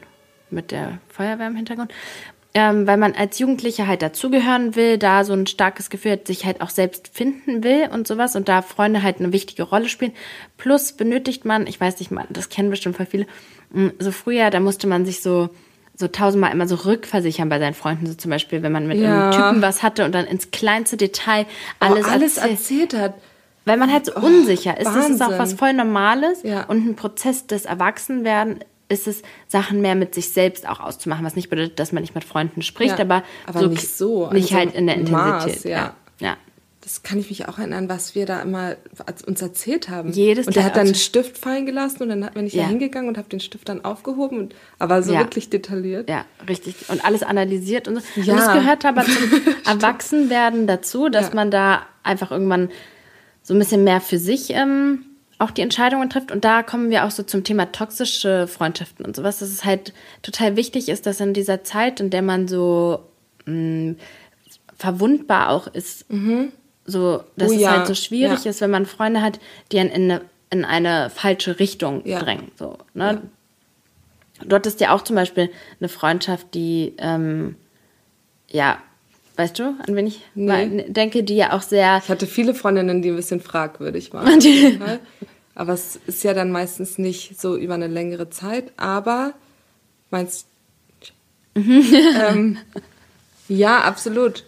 mit der Feuerwehr im Hintergrund, ähm, weil man als Jugendlicher halt dazugehören will, da so ein starkes Gefühl hat, sich halt auch selbst finden will und sowas und da Freunde halt eine wichtige Rolle spielen. Plus benötigt man, ich weiß nicht, man, das kennen bestimmt voll viele, mm, so früher, da musste man sich so so tausendmal immer so rückversichern bei seinen Freunden, so zum Beispiel, wenn man mit ja. einem Typen was hatte und dann ins kleinste Detail alles, oh, alles erzählt. erzählt hat. Weil man halt so oh, unsicher ist. Wahnsinn. Das ist auch was voll Normales ja. und ein Prozess des Erwachsenwerden ist es, Sachen mehr mit sich selbst auch auszumachen, was nicht bedeutet, dass man nicht mit Freunden spricht, ja, aber, aber so nicht so. Nicht halt in der Intensität. Maß, ja. ja. Das kann ich mich auch erinnern, was wir da immer uns erzählt haben. Jedes und der hat dann einen Stift fallen gelassen und dann bin ich ja. da hingegangen und habe den Stift dann aufgehoben und aber so wirklich detailliert. Ja, richtig. Und alles analysiert und so. Ja. Und das gehört aber zum Erwachsenwerden dazu, dass man da einfach irgendwann so ein bisschen mehr für sich ähm, auch die Entscheidungen trifft. Und da kommen wir auch so zum Thema toxische Freundschaften und sowas, dass es halt total wichtig ist, dass in dieser Zeit, in der man so mh, mm, verwundbar auch ist. Mhm. So, dass Oh es ja, halt so schwierig ja. ist, wenn man Freunde hat, die einen in eine, in eine falsche Richtung Ja. drängen. So, ne? Du hattest ja auch zum Beispiel eine Freundschaft, die, ähm, ja, weißt du, an wen ich Nee. denke, die ja auch sehr Ich hatte viele Freundinnen, die ein bisschen fragwürdig waren. Die- aber es ist ja dann meistens nicht so über eine längere Zeit. Aber meinst ähm, Ja, absolut.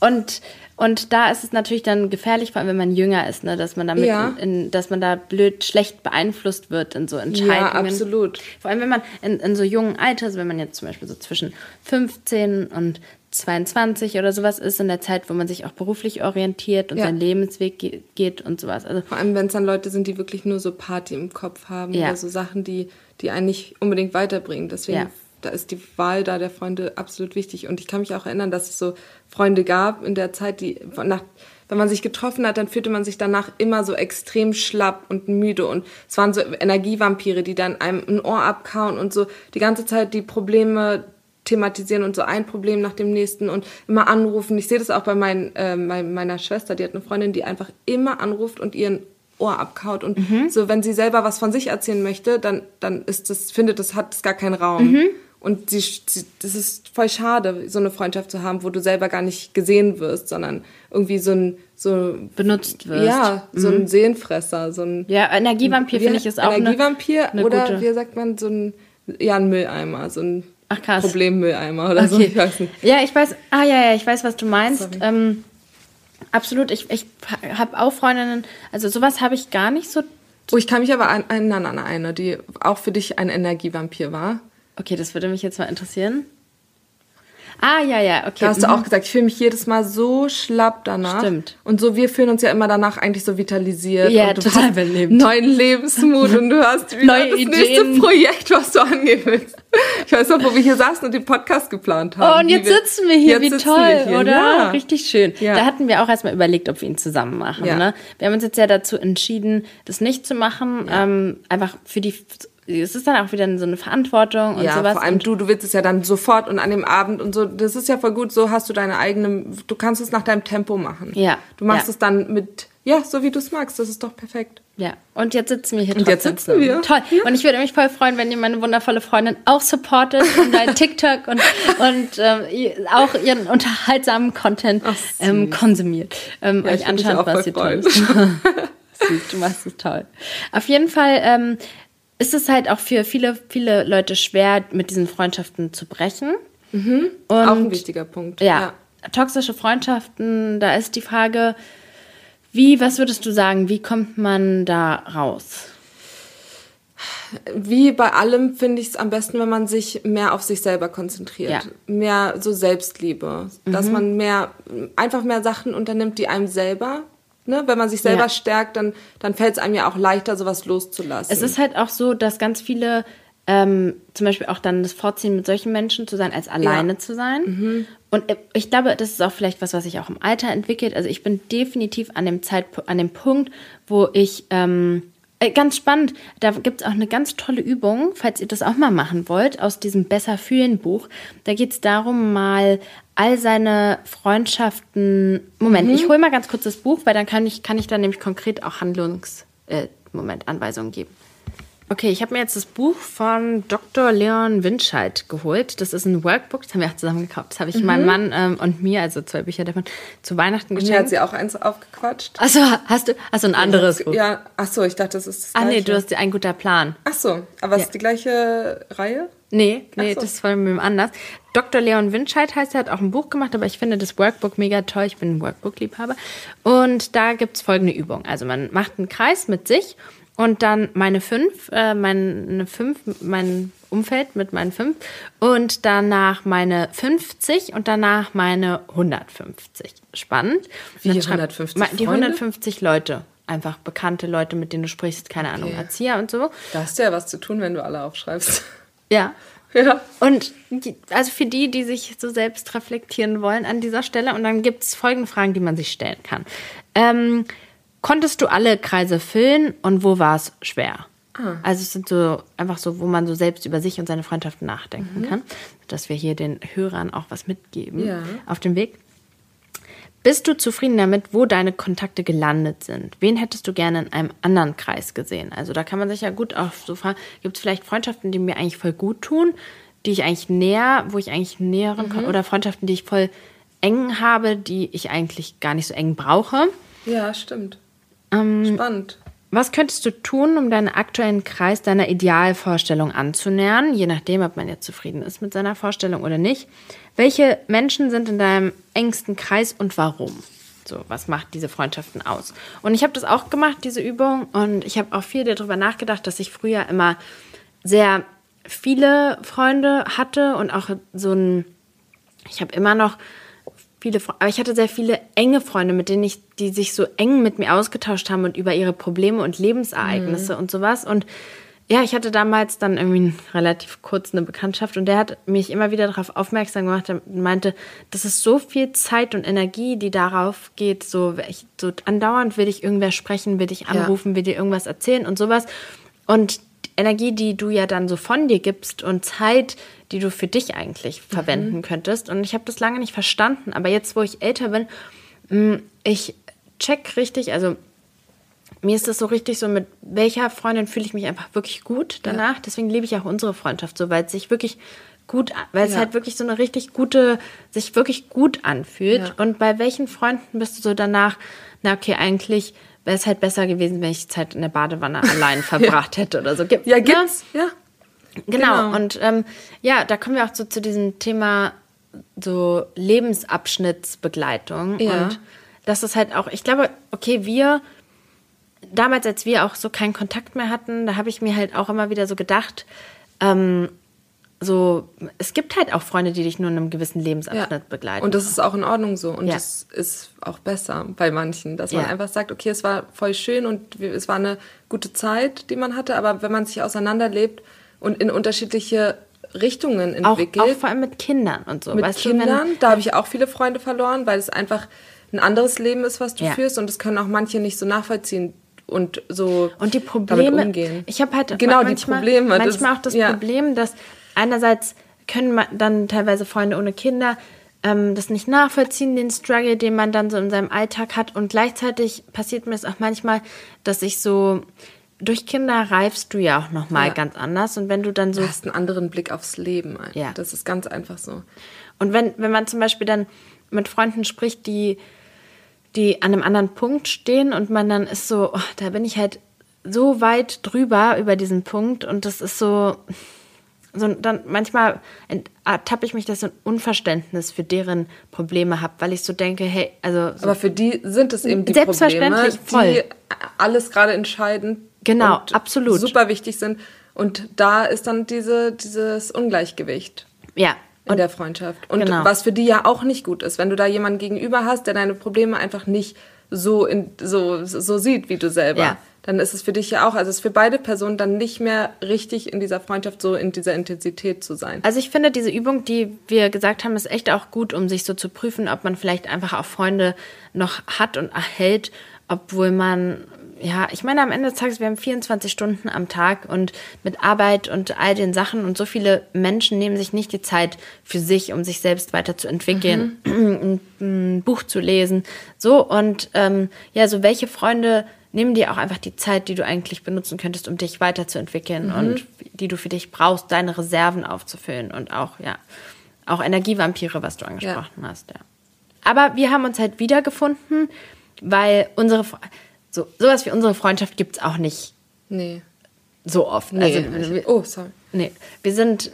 Und, und da ist es natürlich dann gefährlich, vor allem wenn man jünger ist, ne, dass man damit, Ja. in, dass man da blöd schlecht beeinflusst wird in so Entscheidungen. Ja, absolut. Vor allem wenn man in, in so jungen Alter, also wenn man jetzt zum Beispiel so zwischen 15 und 22 oder sowas ist, in der Zeit, wo man sich auch beruflich orientiert und Ja. seinen Lebensweg ge geht und sowas. Also Vor allem, wenn es dann Leute sind, die wirklich nur so Party im Kopf haben Ja. oder so Sachen, die, die einen nicht unbedingt weiterbringen. Deswegen, Ja. da ist die Wahl da der Freunde absolut wichtig. Und ich kann mich auch erinnern, dass es so Freunde gab in der Zeit, die nach, wenn man sich getroffen hat, dann fühlte man sich danach immer so extrem schlapp und müde. Und es waren so Energievampire, die dann einem ein Ohr abkauen und so die ganze Zeit die Probleme thematisieren und so ein Problem nach dem nächsten und immer anrufen. Ich sehe das auch bei, mein, äh, meiner Schwester, die hat eine Freundin, die einfach immer anruft und ihren Ohr abkaut und so, wenn sie selber was von sich erzählen möchte, dann, dann ist das, findet das, hat es gar keinen Raum. Und sie, sie, das ist voll schade, so eine Freundschaft zu haben, wo du selber gar nicht gesehen wirst, sondern irgendwie so ein, so, benutzt wirst. ja, so ein Seelenfresser, so ein, Ja, Energievampir finde ich ist auch eine, Energievampir eine oder gute. wie sagt man, so ein, ja, ein Mülleimer, so ein Ach, krass. Problemmülleimer oder so, Okay. ich weiß nicht. Ja, ich weiß, ah ja, ja, ich weiß, was du meinst. Ähm, absolut, ich, ich habe auch Freundinnen, also sowas habe ich gar nicht so. Oh, ich kann mich aber an- erinnern an eine, die auch für dich ein Energievampir war. Okay, das würde mich jetzt mal interessieren. Ah, ja, ja, okay. Da hast du mhm. auch gesagt, ich fühle mich jedes Mal so schlapp danach. Stimmt. Und so, wir fühlen uns ja immer danach eigentlich so vitalisiert. Ja, und du total hast belebt. Neuen Lebensmut und du hast wieder Neue das Ideen. nächste Projekt, was du angehen willst. Ich weiß noch, wo wir hier saßen und den Podcast geplant haben. Oh, und jetzt sitzen wir hier, wie toll, wir hier. oder? Ja. Richtig schön. Ja. Da hatten wir auch erstmal überlegt, ob wir ihn zusammen machen. Ja. Ne? Wir haben uns jetzt ja dazu entschieden, das nicht zu machen. Ähm, einfach für die. Es ist dann auch wieder so eine Verantwortung und ja, sowas. vor allem du, du willst es ja dann sofort und an dem Abend und so. Das ist ja voll gut. So hast du deine eigene, du kannst es nach deinem Tempo machen. Ja, Du machst ja. es dann mit, ja, so wie du es magst. Das ist doch perfekt. Ja, und jetzt sitzen wir hier Und jetzt sitzen wir. Toll. Und ich würde mich voll freuen, wenn ihr meine wundervolle Freundin auch supportet und dein TikTok und, und ihr- auch ihren unterhaltsamen Content Ach, ähm, konsumiert. Ähm, Ja, euch anschaut, was sie freuen. tut. Du machst es toll. Auf jeden Fall ähm, ist es halt auch für viele, viele Leute schwer, mit diesen Freundschaften zu brechen. Und auch ein wichtiger Punkt. ja, toxische Freundschaften, da ist die Frage, wie, was würdest du sagen, wie kommt man da raus? Wie bei allem finde ich es am besten, wenn man sich mehr auf sich selber konzentriert. Ja. Mehr so Selbstliebe. Dass Mhm. man mehr, einfach mehr Sachen unternimmt, die einem selber, ne, wenn man sich selber Ja. stärkt, dann, dann fällt es einem ja auch leichter, sowas loszulassen. Es ist halt auch so, dass ganz viele ähm, zum Beispiel auch dann das vorziehen, mit solchen Menschen zu sein, als alleine zu sein. Und äh, ich glaube, das ist auch vielleicht was, was sich auch im Alter entwickelt. Also ich bin definitiv an dem Zeitpunkt, an dem Punkt, wo ich ähm, äh, ganz spannend, da gibt es auch eine ganz tolle Übung, falls ihr das auch mal machen wollt, aus diesem Besser fühlen Buch. Da geht es darum, mal all seine Freundschaften. Moment, ich hole mal ganz kurz das Buch, weil dann kann ich, kann ich dann nämlich konkret auch Handlungs. Äh, Moment, Anweisungen geben. Okay, ich habe mir jetzt das Buch von Dr. Leon Winscheid geholt. Das ist ein Workbook, das haben wir auch zusammen gekauft. Das habe ich meinem Mann ähm, und mir, also zwei Bücher davon, zu Weihnachten Mir hat geschenkt. sie auch eins aufgequatscht. Achso, hast du hast du ein anderes Buch? Ja, ach so, ich dachte, das ist das Ah nee, du hast dir ein guter Plan. Ach so, aber es Ja. ist die gleiche Reihe? Nee, nee, so. das ist voll mit dem anders. Dr. Leon Winscheid heißt, er hat auch ein Buch gemacht, aber ich finde das Workbook mega toll. Ich bin ein Workbook-Liebhaber. Und da gibt es folgende Übung. Also man macht einen Kreis mit sich und dann meine fünf, äh, meine fünf, mein Umfeld mit meinen fünf und danach meine 50 und danach meine 150. Spannend. Wie Und dann schreib- 150 Ma- Die Freunde? 150 Leute. Einfach bekannte Leute, mit denen du sprichst, keine Ahnung, Erzieher und so. Da hast du ja was zu tun, wenn du alle aufschreibst. Ja, ja. und die, also für die, die sich so selbst reflektieren wollen an dieser Stelle, und dann gibt es folgende Fragen, die man sich stellen kann. Ähm, konntest du alle Kreise füllen und wo war es schwer? Ah. Also es sind so einfach so, wo man so selbst über sich und seine Freundschaften Mhm. nachdenken kann, dass wir hier den Hörern auch was mitgeben Ja. auf dem Weg. Bist du zufrieden damit, wo deine Kontakte gelandet sind? Wen hättest du gerne in einem anderen Kreis gesehen? Also da kann man sich ja gut auch so fragen, gibt es vielleicht Freundschaften, die mir eigentlich voll gut tun, die ich eigentlich näher, wo ich eigentlich näheren mhm. oder Freundschaften, die ich voll eng habe, die ich eigentlich gar nicht so eng brauche? Ja, stimmt. Ähm, Spannend. Was könntest du tun, um deinen aktuellen Kreis deiner Idealvorstellung anzunähern, je nachdem, ob man jetzt zufrieden ist mit seiner Vorstellung oder nicht? Welche Menschen sind in deinem engsten Kreis und warum? So, was macht diese Freundschaften aus? Und ich habe das auch gemacht, diese Übung, und ich habe auch viel darüber nachgedacht, dass ich früher immer sehr viele Freunde hatte und auch so ein, ich habe immer noch viele, aber ich hatte sehr viele enge Freunde, mit denen ich, die sich so eng mit mir ausgetauscht haben und über ihre Probleme und Lebensereignisse mhm. und sowas. Und ja, ich hatte damals dann irgendwie relativ kurz eine Bekanntschaft und der hat mich immer wieder darauf aufmerksam gemacht und meinte, das ist so viel Zeit und Energie, die darauf geht, so, ich, so andauernd will ich irgendwer sprechen, will ich anrufen, ja. will dir irgendwas erzählen und sowas. Und Energie, die du ja dann so von dir gibst und Zeit, die du für dich eigentlich mhm. verwenden könntest. Und ich habe das lange nicht verstanden. Aber jetzt, wo ich älter bin, mm, ich check richtig, also mir ist das so richtig so, mit welcher Freundin fühle ich mich einfach wirklich gut danach. Ja. Deswegen liebe ich auch unsere Freundschaft so, weil es sich wirklich gut, weil es ja. halt wirklich so eine richtig gute, sich wirklich gut anfühlt. Ja. Und bei welchen Freunden bist du so danach, na okay, eigentlich wäre es halt besser gewesen, wenn ich die Zeit in der Badewanne allein verbracht hätte oder so. Gibt, ja, gibt's, ja. Genau. genau. Und ähm, ja, da kommen wir auch so zu diesem Thema so Lebensabschnittsbegleitung. Ja. Und das ist halt auch, ich glaube, okay, wir, damals, als wir auch so keinen Kontakt mehr hatten, da habe ich mir halt auch immer wieder so gedacht, ähm, so, es gibt halt auch Freunde, die dich nur in einem gewissen Lebensabschnitt ja. begleiten. Und das ist auch in Ordnung so. Und ja. das ist auch besser bei manchen, dass man ja. einfach sagt, okay, es war voll schön und es war eine gute Zeit, die man hatte, aber wenn man sich auseinanderlebt und in unterschiedliche Richtungen entwickelt. Auch, auch vor allem mit Kindern und so. Mit weißt Kindern, du, da habe ich auch viele Freunde verloren, weil es einfach ein anderes Leben ist, was du führst und das können auch manche nicht so nachvollziehen und so und die Probleme damit umgehen. Ich habe halt genau manchmal, die Probleme. Manchmal das, auch das Problem, dass einerseits können dann teilweise Freunde ohne Kinder ähm, das nicht nachvollziehen, den Struggle, den man dann so in seinem Alltag hat. Und gleichzeitig passiert mir es auch manchmal, dass ich so durch Kinder reifst du ja auch nochmal ja. ganz anders. Und wenn du dann so. Du hast einen anderen Blick aufs Leben. Ja. Das ist ganz einfach so. Und wenn, wenn man zum Beispiel dann mit Freunden spricht, die, die an einem anderen Punkt stehen und man dann ist so, oh, da bin ich halt so weit drüber über diesen Punkt und das ist so, so, dann manchmal ertappe ich mich, dass ich ein Unverständnis für deren Probleme habe, weil ich so denke, hey, also. So Aber für die sind es eben die Probleme, voll. die alles gerade entscheiden. Genau, absolut. Super wichtig sind. Und da ist dann diese, dieses Ungleichgewicht. Ja. In der Freundschaft. Und genau. was für die ja auch nicht gut ist, wenn du da jemanden gegenüber hast, der deine Probleme einfach nicht so, in, so, so sieht wie du selber. Ja dann ist es für dich ja auch, also es ist für beide Personen dann nicht mehr richtig in dieser Freundschaft so in dieser Intensität zu sein. Also ich finde diese Übung, die wir gesagt haben, ist echt auch gut, um sich so zu prüfen, ob man vielleicht einfach auch Freunde noch hat und erhält, obwohl man ja, ich meine, am Ende des Tages, wir haben 24 Stunden am Tag und mit Arbeit und all den Sachen und so viele Menschen nehmen sich nicht die Zeit für sich, um sich selbst weiterzuentwickeln, mhm. ein, ein Buch zu lesen. So, und ähm, ja, so welche Freunde nimm dir auch einfach die Zeit, die du eigentlich benutzen könntest, um dich weiterzuentwickeln mhm. und die du für dich brauchst, deine Reserven aufzufüllen und auch, ja, auch Energievampire, was du angesprochen ja. hast, ja. Aber wir haben uns halt wiedergefunden, weil unsere, so, sowas wie unsere Freundschaft gibt es auch nicht. Nee. So oft. Nee, also, wir, oh, sorry. Nee, wir sind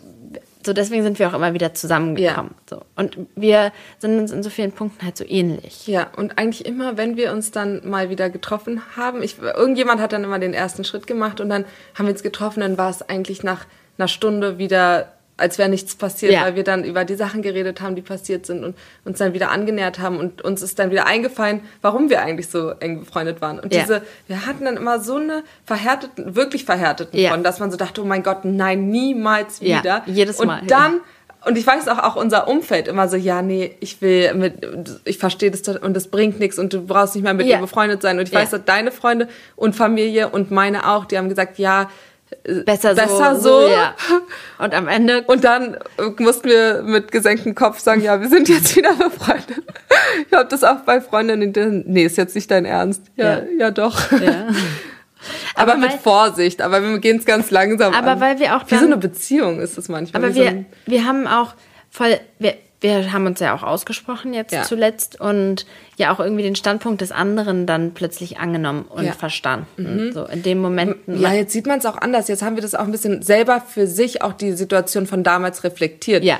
so, deswegen sind wir auch immer wieder zusammengekommen. Ja. So. Und wir sind uns in so vielen Punkten halt so ähnlich. Ja, und eigentlich immer, wenn wir uns dann mal wieder getroffen haben, ich, irgendjemand hat dann immer den ersten Schritt gemacht und dann haben wir uns getroffen, dann war es eigentlich nach einer Stunde wieder als wäre nichts passiert, ja. weil wir dann über die Sachen geredet haben, die passiert sind und uns dann wieder angenähert haben und uns ist dann wieder eingefallen, warum wir eigentlich so eng befreundet waren. Und ja. diese, wir hatten dann immer so eine verhärteten, wirklich verhärteten ja. Front, dass man so dachte, oh mein Gott, nein, niemals wieder. Ja, jedes Mal. Und dann und ich weiß auch, auch unser Umfeld immer so, ja, nee, ich will mit, ich verstehe das und das bringt nichts und du brauchst nicht mehr mit ja. ihr befreundet sein. Und ich weiß, dass deine Freunde und Familie und meine auch, die haben gesagt, ja, besser, besser so. so. Ja. Und am Ende. Und dann mussten wir mit gesenktem Kopf sagen, ja, wir sind jetzt wieder befreundet. ich habe das auch bei Freundinnen, nee, ist jetzt nicht dein Ernst. Ja, ja, ja doch. Ja. aber, aber, mit Vorsicht, aber wir gehen es ganz langsam aber an. weil wir auch dann, Wie so eine Beziehung ist es manchmal. Aber wir, so wir haben auch voll, wir, wir haben uns ja auch ausgesprochen jetzt ja. zuletzt und ja auch irgendwie den Standpunkt des anderen dann plötzlich angenommen und ja. verstanden. Mhm. So in dem Moment. Ja, jetzt sieht man es auch anders. Jetzt haben wir das auch ein bisschen selber für sich auch die Situation von damals reflektiert. Ja.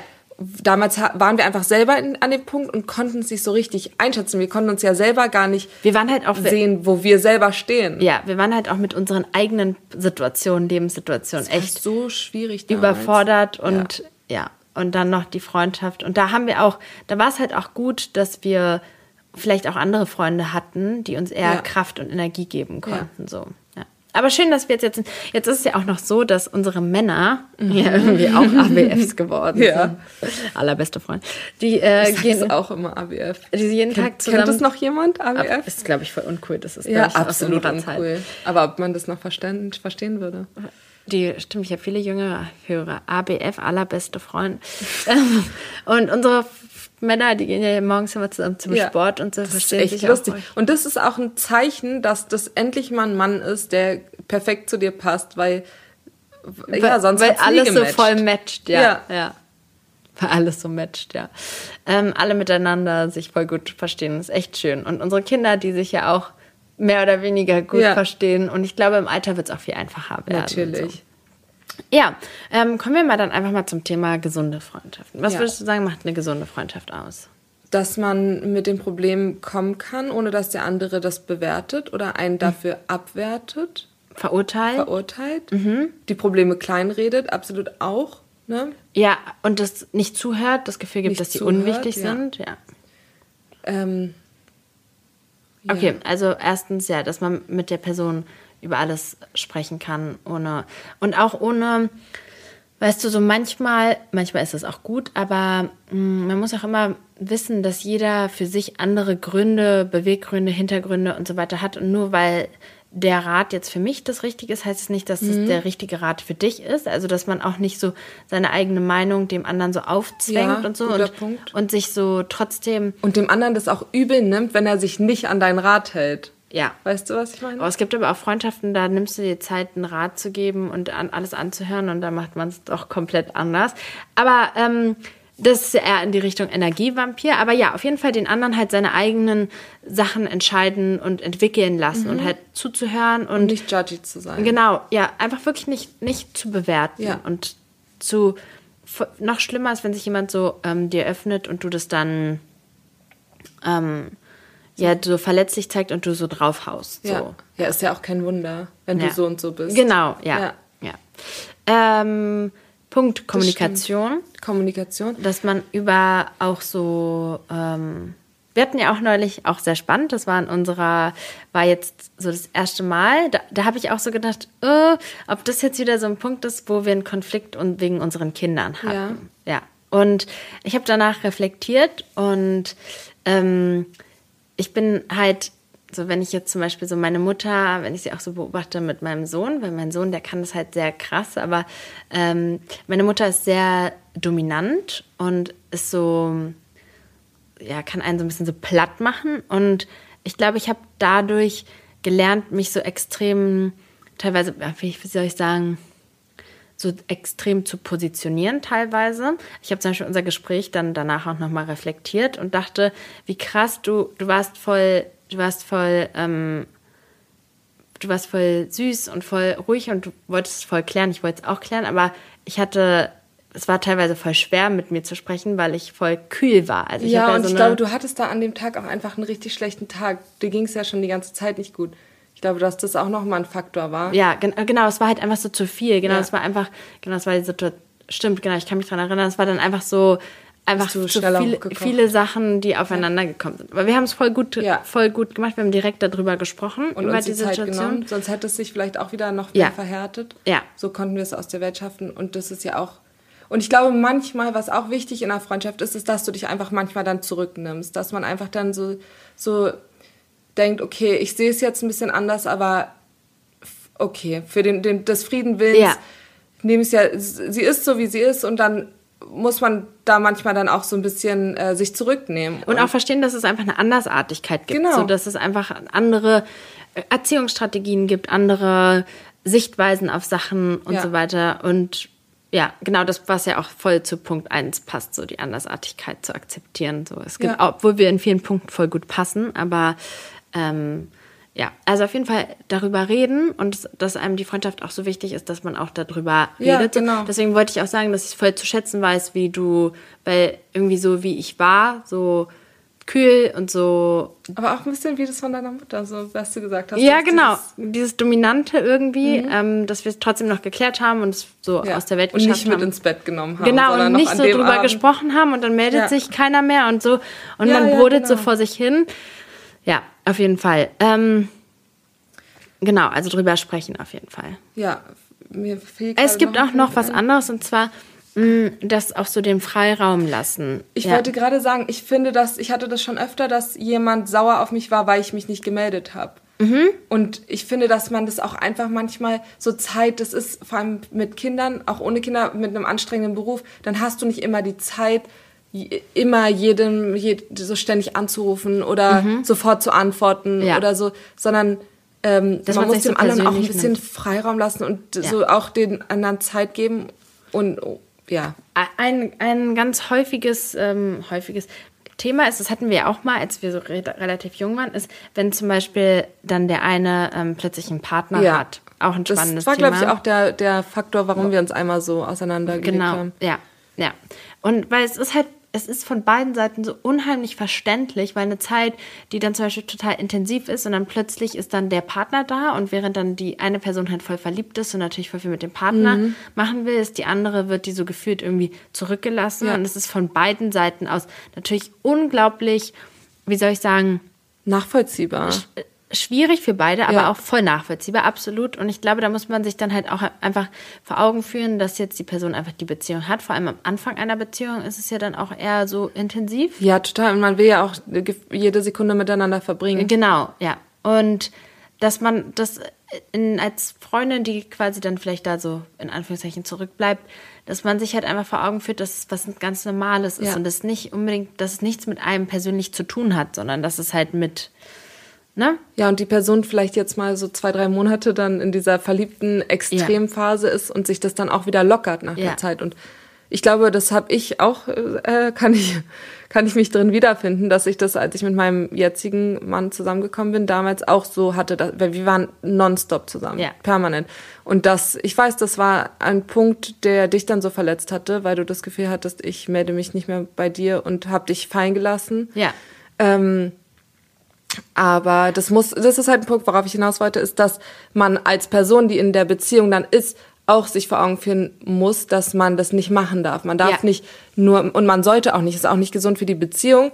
Damals waren wir einfach selber in, an dem Punkt und konnten es nicht so richtig einschätzen. Wir konnten uns ja selber gar nicht wir waren halt auch sehen, wo wir selber stehen. Ja, wir waren halt auch mit unseren eigenen Situationen, Lebenssituationen echt so schwierig damals. überfordert und ja. ja und dann noch die Freundschaft. Und da haben wir auch, da war es halt auch gut, dass wir vielleicht auch andere Freunde hatten, die uns eher ja. Kraft und Energie geben konnten. Ja. So. Ja. Aber schön, dass wir jetzt, jetzt, jetzt ist es ja auch noch so, dass unsere Männer mhm. ja irgendwie auch ABFs geworden ja. sind. Allerbeste Freund. Die äh, ich gehen auch immer ABF. Die jeden Tag zusammen. Kennt das noch jemand, ABF? Ab, ist, glaube ich, voll uncool. Das ist, ja, absolut uncool. Zeit. Aber ob man das noch verstehen, verstehen würde die, stimmt, ich habe viele jüngere Hörer. ABF, allerbeste Freund. und unsere Männer, die gehen ja morgens immer zusammen zum ja, Sport und so verstehen ist echt sich lustig. Auch und das ist auch ein Zeichen, dass das endlich mal ein Mann ist, der perfekt zu dir passt, weil, weil ja, sonst weil alles so voll matcht, ja. ja. ja. Weil alles so matcht, ja. Ähm, alle miteinander sich voll gut verstehen, ist echt schön. Und unsere Kinder, die sich ja auch mehr oder weniger gut ja. verstehen. Und ich glaube, im Alter wird es auch viel einfacher werden. Natürlich. So. Ja, ähm, kommen wir mal dann einfach mal zum Thema gesunde Freundschaften. Was ja. würdest du sagen, macht eine gesunde Freundschaft aus? Dass man mit dem Problem kommen kann, ohne dass der andere das bewertet oder einen mhm. dafür abwertet. Verurteilt. Verurteilt. Mhm. Die Probleme kleinredet, absolut auch. Ne? Ja, und das nicht zuhört, das Gefühl gibt, nicht dass sie unwichtig ja. sind. Ja. Ähm, Okay, also erstens ja, dass man mit der Person über alles sprechen kann, ohne und auch ohne, weißt du, so manchmal, manchmal ist es auch gut, aber mh, mm, man muss auch immer wissen, dass jeder für sich andere Gründe, Beweggründe, Hintergründe und so weiter hat und nur weil der Rat jetzt für mich das Richtige ist, heißt es nicht, dass mhm. es der richtige Rat für dich ist. Also, dass man auch nicht so seine eigene Meinung dem anderen so aufzwängt ja, und so und, Punkt. und sich so trotzdem. Und dem anderen das auch übel nimmt, wenn er sich nicht an deinen Rat hält. Ja. Weißt du, was ich meine? Aber es gibt aber auch Freundschaften, da nimmst du dir Zeit, einen Rat zu geben und an, alles anzuhören und da macht man es doch komplett anders. Aber ähm, das ist eher in die Richtung Energievampir. Aber ja, auf jeden Fall den anderen halt seine eigenen Sachen entscheiden und entwickeln lassen mhm. und halt zuzuhören und, und, nicht judgy zu sein. Genau, ja, einfach wirklich nicht, nicht zu bewerten ja. und zu. Noch schlimmer ist, wenn sich jemand so ähm, dir öffnet und du das dann ähm, ja so verletzlich zeigt und du so draufhaust. Ja. So. ja, ist ja auch kein Wunder, wenn ja. du so und so bist. Genau, ja. ja. ja. Ähm, Punkt Kommunikation. Kommunikation. Dass man über auch so, ähm, wir hatten ja auch neulich auch sehr spannend, das war in unserer, war jetzt so das erste Mal, da, da habe ich auch so gedacht, oh, ob das jetzt wieder so ein Punkt ist, wo wir einen Konflikt und wegen unseren Kindern hatten. Ja. ja. Und ich habe danach reflektiert und ähm, ich bin halt so wenn ich jetzt zum Beispiel so meine Mutter, wenn ich sie auch so beobachte mit meinem Sohn, weil mein Sohn, der kann das halt sehr krass, aber ähm, meine Mutter ist sehr dominant und ist so, ja, kann einen so ein bisschen so platt machen und ich glaube, ich habe dadurch gelernt, mich so extrem, teilweise, wie soll ich sagen, so extrem zu positionieren teilweise. Ich habe zum Beispiel unser Gespräch dann danach auch nochmal reflektiert und dachte, wie krass du, du warst voll du warst voll, ähm, du warst voll süß und voll ruhig und du wolltest es voll klären. Ich wollte es auch klären, aber ich hatte, es war teilweise voll schwer mit mir zu sprechen, weil ich voll kühl war. Also ich ja, und so ich glaube, du hattest da an dem Tag auch einfach einen richtig schlechten Tag. Dir ging es ja schon die ganze Zeit nicht gut. Ich glaube, dass das auch nochmal ein Faktor war. Ja, genau, es war halt einfach so zu viel. Genau, es war einfach, genau, es war die Situation. Stimmt, genau, ich kann mich daran erinnern. Es war dann einfach so, einfach so viele, viele, Sachen, die aufeinander ja. gekommen sind. Aber wir haben es voll gut, ja. voll gut gemacht. Wir haben direkt darüber gesprochen und über die, Situation. Genommen. Sonst hätte es sich vielleicht auch wieder noch mehr ja. verhärtet. Ja. So konnten wir es aus der Welt schaffen. Und das ist ja auch. Und ich glaube, manchmal, was auch wichtig in einer Freundschaft ist, ist, dass du dich einfach manchmal dann zurücknimmst. Dass man einfach dann so, so denkt, okay, ich sehe es jetzt ein bisschen anders, aber okay, für den, den des Frieden Willens ja. nehme es ja, sie ist so, wie sie ist und dann muss man da manchmal dann auch so ein bisschen äh, sich zurücknehmen. Und, und, auch verstehen, dass es einfach eine Andersartigkeit gibt. Genau. So, dass es einfach andere äh, Erziehungsstrategien gibt, andere Sichtweisen auf Sachen und ja. so weiter. Und ja, genau das, was ja auch voll zu Punkt 1 passt, so die Andersartigkeit zu akzeptieren. So, es gibt, ja. obwohl wir in vielen Punkten voll gut passen, aber ähm, ja, also auf jeden Fall darüber reden und dass einem die Freundschaft auch so wichtig ist, dass man auch darüber ja, redet. Genau. Deswegen wollte ich auch sagen, dass ich voll zu schätzen weiß, wie du, weil irgendwie so wie ich war, so kühl und so. Aber auch ein bisschen wie das von deiner Mutter, so was du gesagt hast. Ja, genau. Dieses, dieses Dominante irgendwie, mhm. ähm, dass wir es trotzdem noch geklärt haben und es so ja. aus der Welt geschafft haben. Und nicht mit ins Bett genommen haben. Genau, und nicht so drüber Abend. gesprochen haben und dann meldet ja. sich keiner mehr und so. Und ja, man brodelt genau. so vor sich hin. Auf jeden Fall. Ähm, genau, also drüber sprechen auf jeden Fall. Ja, mir fehlt. Es gibt auch noch was anderes und zwar mm, das auch so den Freiraum lassen. Ich ja. wollte gerade sagen, ich finde das, ich hatte das schon öfter, dass jemand sauer auf mich war, weil ich mich nicht gemeldet habe. Mhm. Und ich finde, dass man das auch einfach manchmal so Zeit, das ist vor allem mit Kindern, auch ohne Kinder, mit einem anstrengenden Beruf, dann hast du nicht immer die Zeit, immer jedem jed, so ständig anzurufen oder mhm. sofort zu antworten ja. oder so, sondern ähm, man muss dem so anderen auch ein bisschen nimmt. Freiraum lassen und ja. so auch den anderen Zeit geben und oh, ja. Ein, ein ganz häufiges, ähm, häufiges Thema ist, das hatten wir auch mal, als wir so re relativ jung waren, ist, wenn zum Beispiel dann der eine ähm, plötzlich einen Partner ja. hat. Auch ein spannendes Thema. Das war, glaube ich, auch der, der Faktor, warum wir uns einmal so auseinandergelegt genau. haben. Genau, ja. Ja. Und weil es ist halt es ist von beiden Seiten so unheimlich verständlich, weil eine Zeit, die dann zum Beispiel total intensiv ist und dann plötzlich ist dann der Partner da und während dann die eine Person halt voll verliebt ist und natürlich voll viel mit dem Partner mhm. machen will, ist die andere, wird die so gefühlt irgendwie zurückgelassen ja. und es ist von beiden Seiten aus natürlich unglaublich, wie soll ich sagen, nachvollziehbar schwierig für beide, aber ja. auch voll nachvollziehbar, absolut. Und ich glaube, da muss man sich dann halt auch einfach vor Augen führen, dass jetzt die Person einfach die Beziehung hat. Vor allem am Anfang einer Beziehung ist es ja dann auch eher so intensiv. Ja, total. Und man will ja auch jede Sekunde miteinander verbringen. Genau, ja. Und dass man das in, als Freundin, die quasi dann vielleicht da so in Anführungszeichen zurückbleibt, dass man sich halt einfach vor Augen führt, dass es was ganz Normales ist ja. und das nicht unbedingt, dass es nichts mit einem persönlich zu tun hat, sondern dass es halt mit Ne? Ja, und die Person vielleicht jetzt mal so zwei, drei Monate dann in dieser verliebten Extremphase ja. ist und sich das dann auch wieder lockert nach ja. der Zeit. Und ich glaube, das habe ich auch, äh, kann ich, kann ich mich drin wiederfinden, dass ich das, als ich mit meinem jetzigen Mann zusammengekommen bin, damals auch so hatte, dass, weil wir waren nonstop zusammen, ja. permanent. Und das, ich weiß, das war ein Punkt, der dich dann so verletzt hatte, weil du das Gefühl hattest, ich melde mich nicht mehr bei dir und habe dich fallen gelassen. Ja. Ähm, aber das muss, das ist halt ein Punkt, worauf ich hinaus wollte, ist, dass man als Person, die in der Beziehung dann ist, auch sich vor Augen führen muss, dass man das nicht machen darf. Man darf ja. nicht nur, und man sollte auch nicht, ist auch nicht gesund für die Beziehung,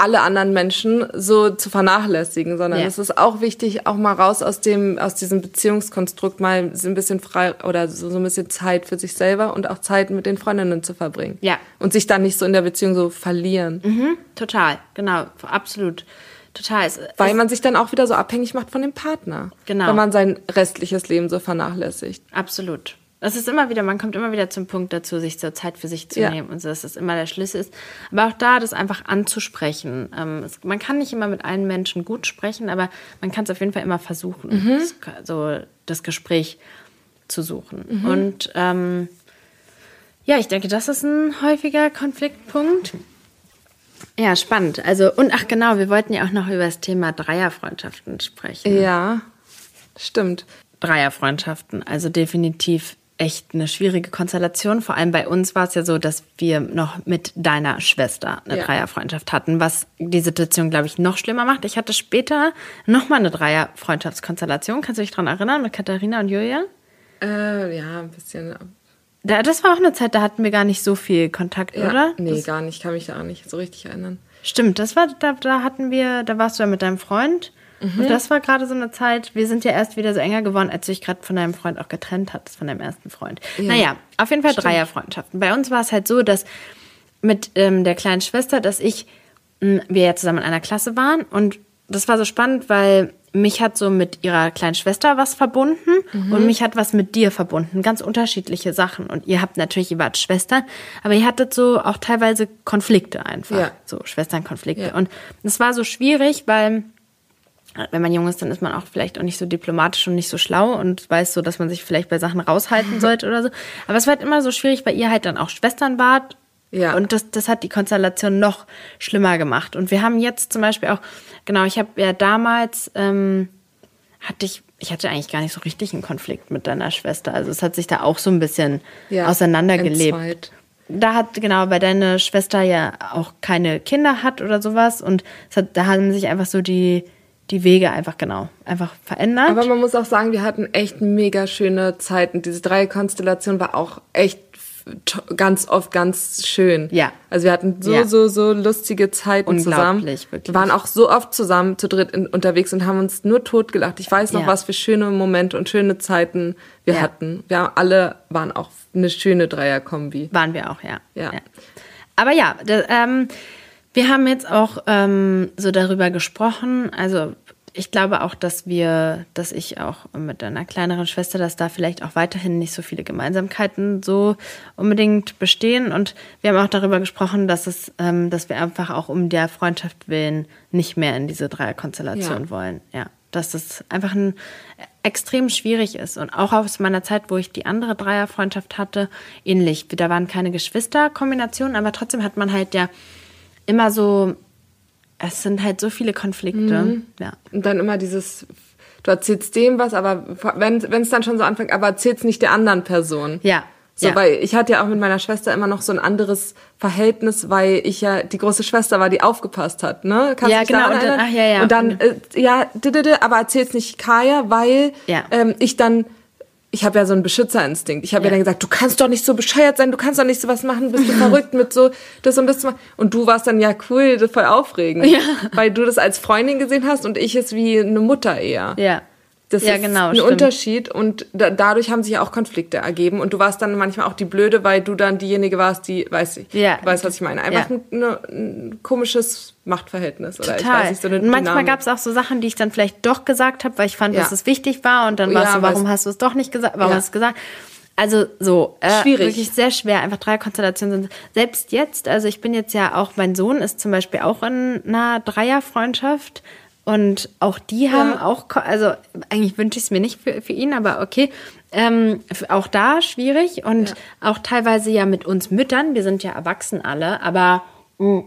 alle anderen Menschen so zu vernachlässigen, sondern ja. es ist auch wichtig, auch mal raus aus dem, aus diesem Beziehungskonstrukt mal so ein bisschen frei oder so, so ein bisschen Zeit für sich selber und auch Zeit mit den Freundinnen zu verbringen. Ja. Und sich dann nicht so in der Beziehung so verlieren. Mhm, total, genau, absolut. Total. Es, Weil man sich dann auch wieder so abhängig macht von dem Partner. Genau. Wenn man sein restliches Leben so vernachlässigt. Absolut. Es ist immer wieder, man kommt immer wieder zum Punkt dazu, sich so Zeit für sich zu ja. nehmen und so, dass das immer der Schlüssel ist. Aber auch da, das einfach anzusprechen. Ähm, es, man kann nicht immer mit allen Menschen gut sprechen, aber man kann es auf jeden Fall immer versuchen, mhm. das, so das Gespräch zu suchen. Mhm. Und ähm, ja, ich denke, das ist ein häufiger Konfliktpunkt. Ja, spannend. Also, und ach genau, wir wollten ja auch noch über das Thema Dreierfreundschaften sprechen. Ja, stimmt. Dreierfreundschaften, also definitiv echt eine schwierige Konstellation. Vor allem bei uns war es ja so, dass wir noch mit deiner Schwester eine ja. Dreierfreundschaft hatten, was die Situation, glaube ich, noch schlimmer macht. Ich hatte später nochmal eine Dreierfreundschaftskonstellation. Kannst du dich daran erinnern, mit Katharina und Julia? Äh, ja, ein bisschen. Da, das war auch eine Zeit, da hatten wir gar nicht so viel Kontakt, ja, oder? Nee, das, gar nicht. Ich kann mich da auch nicht so richtig erinnern. Stimmt, das war, da, da hatten wir, da warst du ja mit deinem Freund. Mhm. Und das war gerade so eine Zeit, wir sind ja erst wieder so enger geworden, als du dich gerade von deinem Freund auch getrennt hattest, von deinem ersten Freund. Ja. Naja, auf jeden Fall Stimmt. Dreierfreundschaften. Bei uns war es halt so, dass mit ähm, der kleinen Schwester, dass ich, mh, wir ja zusammen in einer Klasse waren und das war so spannend, weil mich hat so mit ihrer kleinen Schwester was verbunden mhm. und mich hat was mit dir verbunden. Ganz unterschiedliche Sachen. Und ihr habt natürlich, ihr wart Schwestern, aber ihr hattet so auch teilweise Konflikte einfach. Ja. So Schwesternkonflikte. Ja. Und es war so schwierig, weil wenn man jung ist, dann ist man auch vielleicht auch nicht so diplomatisch und nicht so schlau und weiß so, dass man sich vielleicht bei Sachen raushalten sollte oder so. Aber es war halt immer so schwierig, weil ihr halt dann auch Schwestern wart ja. Und das, das hat die Konstellation noch schlimmer gemacht. Und wir haben jetzt zum Beispiel auch, genau, ich habe ja damals, ähm, hatte ich, ich hatte eigentlich gar nicht so richtig einen Konflikt mit deiner Schwester. Also es hat sich da auch so ein bisschen ja, auseinandergelebt. Entzweit. Da hat, genau, weil deine Schwester ja auch keine Kinder hat oder sowas. Und hat, da haben sich einfach so die, die Wege einfach genau, einfach verändert. Aber man muss auch sagen, wir hatten echt mega schöne Zeiten. Diese drei Konstellation war auch echt ganz oft ganz schön. Ja. Also wir hatten so, ja. so, so lustige Zeiten zusammen. Wirklich. Wir waren auch so oft zusammen zu dritt in, unterwegs und haben uns nur totgelacht. Ich weiß noch, ja. was für schöne Momente und schöne Zeiten wir ja. hatten. Wir haben alle waren auch eine schöne Dreierkombi. Waren wir auch, ja. Ja. Aber ja, das, ähm, wir haben jetzt auch ähm, so darüber gesprochen, also ich glaube auch, dass wir, dass ich auch mit einer kleineren Schwester, dass da vielleicht auch weiterhin nicht so viele Gemeinsamkeiten so unbedingt bestehen. Und wir haben auch darüber gesprochen, dass es, ähm, dass wir einfach auch um der Freundschaft willen nicht mehr in diese Dreierkonstellation ja. wollen. Ja. Dass es einfach ein extrem schwierig ist. Und auch aus meiner Zeit, wo ich die andere Dreierfreundschaft hatte, ähnlich. Da waren keine Geschwisterkombinationen, aber trotzdem hat man halt ja immer so es sind halt so viele Konflikte. Mhm. Ja. Und dann immer dieses, du erzählst dem was, aber wenn es dann schon so anfängt, aber erzählst nicht der anderen Person. Ja. So, ja. weil ich hatte ja auch mit meiner Schwester immer noch so ein anderes Verhältnis, weil ich ja die große Schwester war, die aufgepasst hat, ne? Kannst ja, genau. Und dann, ach, ja, ja. Und dann, äh, ja, aber erzähl's nicht Kaya, weil ja. ähm, ich dann ich habe ja so einen Beschützerinstinkt. Ich habe ja. ja. dann gesagt, du kannst doch nicht so bescheuert sein, du kannst doch nicht sowas machen, bist du verrückt mit so das und das. Und du warst dann ja cool, voll aufregend, ja. weil du das als Freundin gesehen hast und ich es wie eine Mutter eher. Ja. Das ja, ist genau, ein stimmt. Unterschied und da, dadurch haben sich auch Konflikte ergeben und du warst dann manchmal auch die Blöde, weil du dann diejenige warst, die, weiß ich, ja, weißt, was ich meine. Einfach ja. ein, ein, komisches Machtverhältnis oder Total. ich weiß nicht, so eine und manchmal gab es auch so Sachen, die ich dann vielleicht doch gesagt habe, weil ich fand, ja. dass es wichtig war und dann war es so, warum hast du es doch nicht gesagt, warum hast du es gesagt? Also so, äh, Schwierig. wirklich sehr schwer. Einfach drei Konstellationen sind. Selbst jetzt, also ich bin jetzt ja auch, mein Sohn ist zum Beispiel auch in einer Dreierfreundschaft und auch die haben ja. auch, also eigentlich wünsche ich es mir nicht für, für ihn, aber okay. Ähm, auch da schwierig und ja. auch teilweise ja mit uns Müttern. Wir sind ja erwachsen alle, aber mh,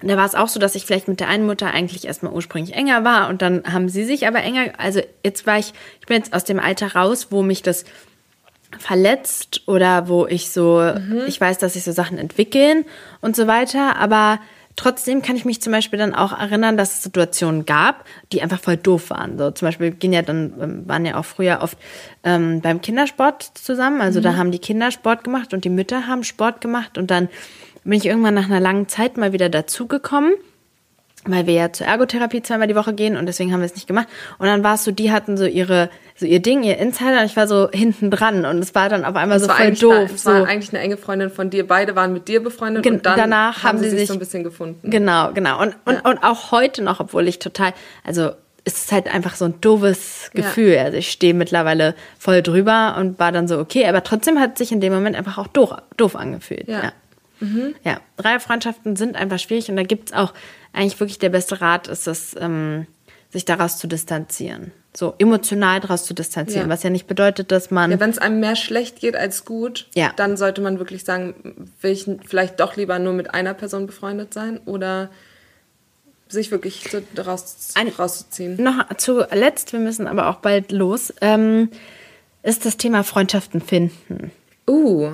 hm, da war es auch so, dass ich vielleicht mit der einen Mutter eigentlich erstmal ursprünglich enger war und dann haben sie sich aber enger. Also jetzt war ich, ich bin jetzt aus dem Alter raus, wo mich das verletzt oder wo ich so, mhm. ich weiß, dass sich so Sachen entwickeln und so weiter, aber Trotzdem kann ich mich zum Beispiel dann auch erinnern, dass es Situationen gab, die einfach voll doof waren. So zum Beispiel gehen ja dann, ähm, waren ja auch früher oft ähm, beim Kindersport zusammen. Also mhm. da haben die Kinder Sport gemacht und die Mütter haben Sport gemacht. Und dann bin ich irgendwann nach einer langen Zeit mal wieder dazugekommen weil wir ja zur Ergotherapie zweimal die Woche gehen und deswegen haben wir es nicht gemacht. Und dann war es so, die hatten so ihre, so ihr Ding, ihr Insider und ich war so hinten dran und es war dann auf einmal das so voll doof. Es so. war eigentlich eine enge Freundin von dir, beide waren mit dir befreundet Gen und dann danach haben, sie sich so ein bisschen gefunden. Genau, genau. Und, und, ja. und auch heute noch, obwohl ich total, also es ist halt einfach so ein doofes Gefühl. Ja. Also ich stehe mittlerweile voll drüber und war dann so, okay, aber trotzdem hat sich in dem Moment einfach auch doof, doof angefühlt. Ja. ja. Mhm. Ja, Dreierfreundschaften sind einfach schwierig und da gibt es auch eigentlich wirklich der beste Rat, ist es, ähm, sich daraus zu distanzieren. So emotional daraus zu distanzieren, ja. was ja nicht bedeutet, dass man. Ja, wenn es einem mehr schlecht geht als gut, ja. dann sollte man wirklich sagen, will ich vielleicht doch lieber nur mit einer Person befreundet sein oder sich wirklich so daraus, Ein, rauszuziehen. Noch zuletzt, wir müssen aber auch bald los, ähm, ist das Thema Freundschaften finden. Uh.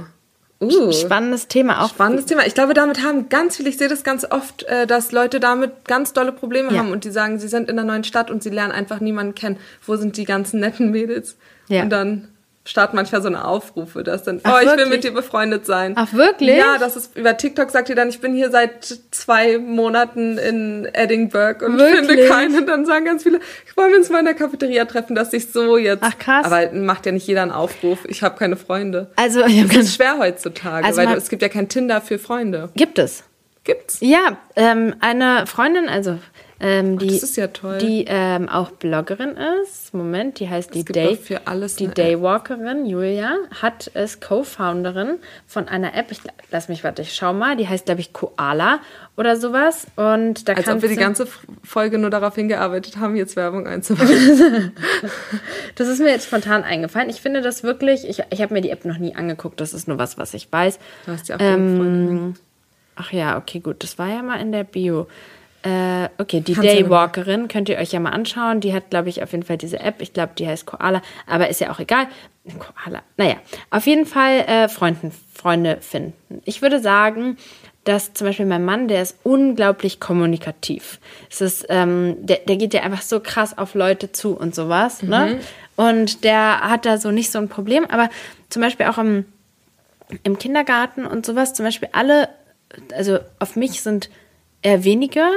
Uh, Spannendes Thema auch. Spannendes Thema. Ich glaube, damit haben ganz viele, ich sehe das ganz oft, äh, dass Leute damit ganz dolle Probleme ja. haben und die sagen, sie sind in einer neuen Stadt und sie lernen einfach niemanden kennen. Wo sind die ganzen netten Mädels? Ja. Und dann starten manchmal so eine Aufrufe, dass dann, Ach, oh, ich wirklich? will mit dir befreundet sein. Ach, wirklich? Ja, das ist, über TikTok sagt ihr dann, ich bin hier seit zwei Monaten in Edinburgh und wirklich? finde keinen. Und dann sagen ganz viele, ich wollte uns mal in der Cafeteria treffen, dass ich so jetzt. Ach, krass. Aber macht ja nicht jeder einen Aufruf. Ich habe keine Freunde. Also, ich das ist schwer heutzutage, also weil es gibt ja kein Tinder für Freunde. Gibt es. Gibt's? Ja, ähm, eine Freundin, also ähm, die, das ist ja toll. die ähm, auch Bloggerin ist. Moment, die heißt die Day, doch für alles die. Daywalkerin, Julia, hat ist Co-Founderin von einer App. Ich lass mich, warte, ich schau mal. Die heißt, glaube ich, Koala oder sowas. Und da Als ob wir die ganze Folge nur darauf hingearbeitet haben, jetzt Werbung einzubauen. Das ist mir jetzt spontan eingefallen. Ich finde das wirklich, ich, ich habe mir die App noch nie angeguckt, das ist nur was, was ich weiß. Du hast ja auch Freundin. Ach ja, okay, gut, das war ja mal in der Bio. Äh, okay, die Daywalkerin könnt ihr euch ja mal anschauen. Die hat, glaube ich, auf jeden Fall diese App. Ich glaube, die heißt Koala, aber ist ja auch egal. Koala, naja, auf jeden Fall äh, Freunden, Freunde finden. Ich würde sagen, dass zum Beispiel mein Mann, der ist unglaublich kommunikativ. Es ist, ähm, der, der geht ja einfach so krass auf Leute zu und sowas. Ne? Und der hat da so nicht so ein Problem. Aber zum Beispiel auch im, im Kindergarten und sowas, zum Beispiel alle, also auf mich sind eher weniger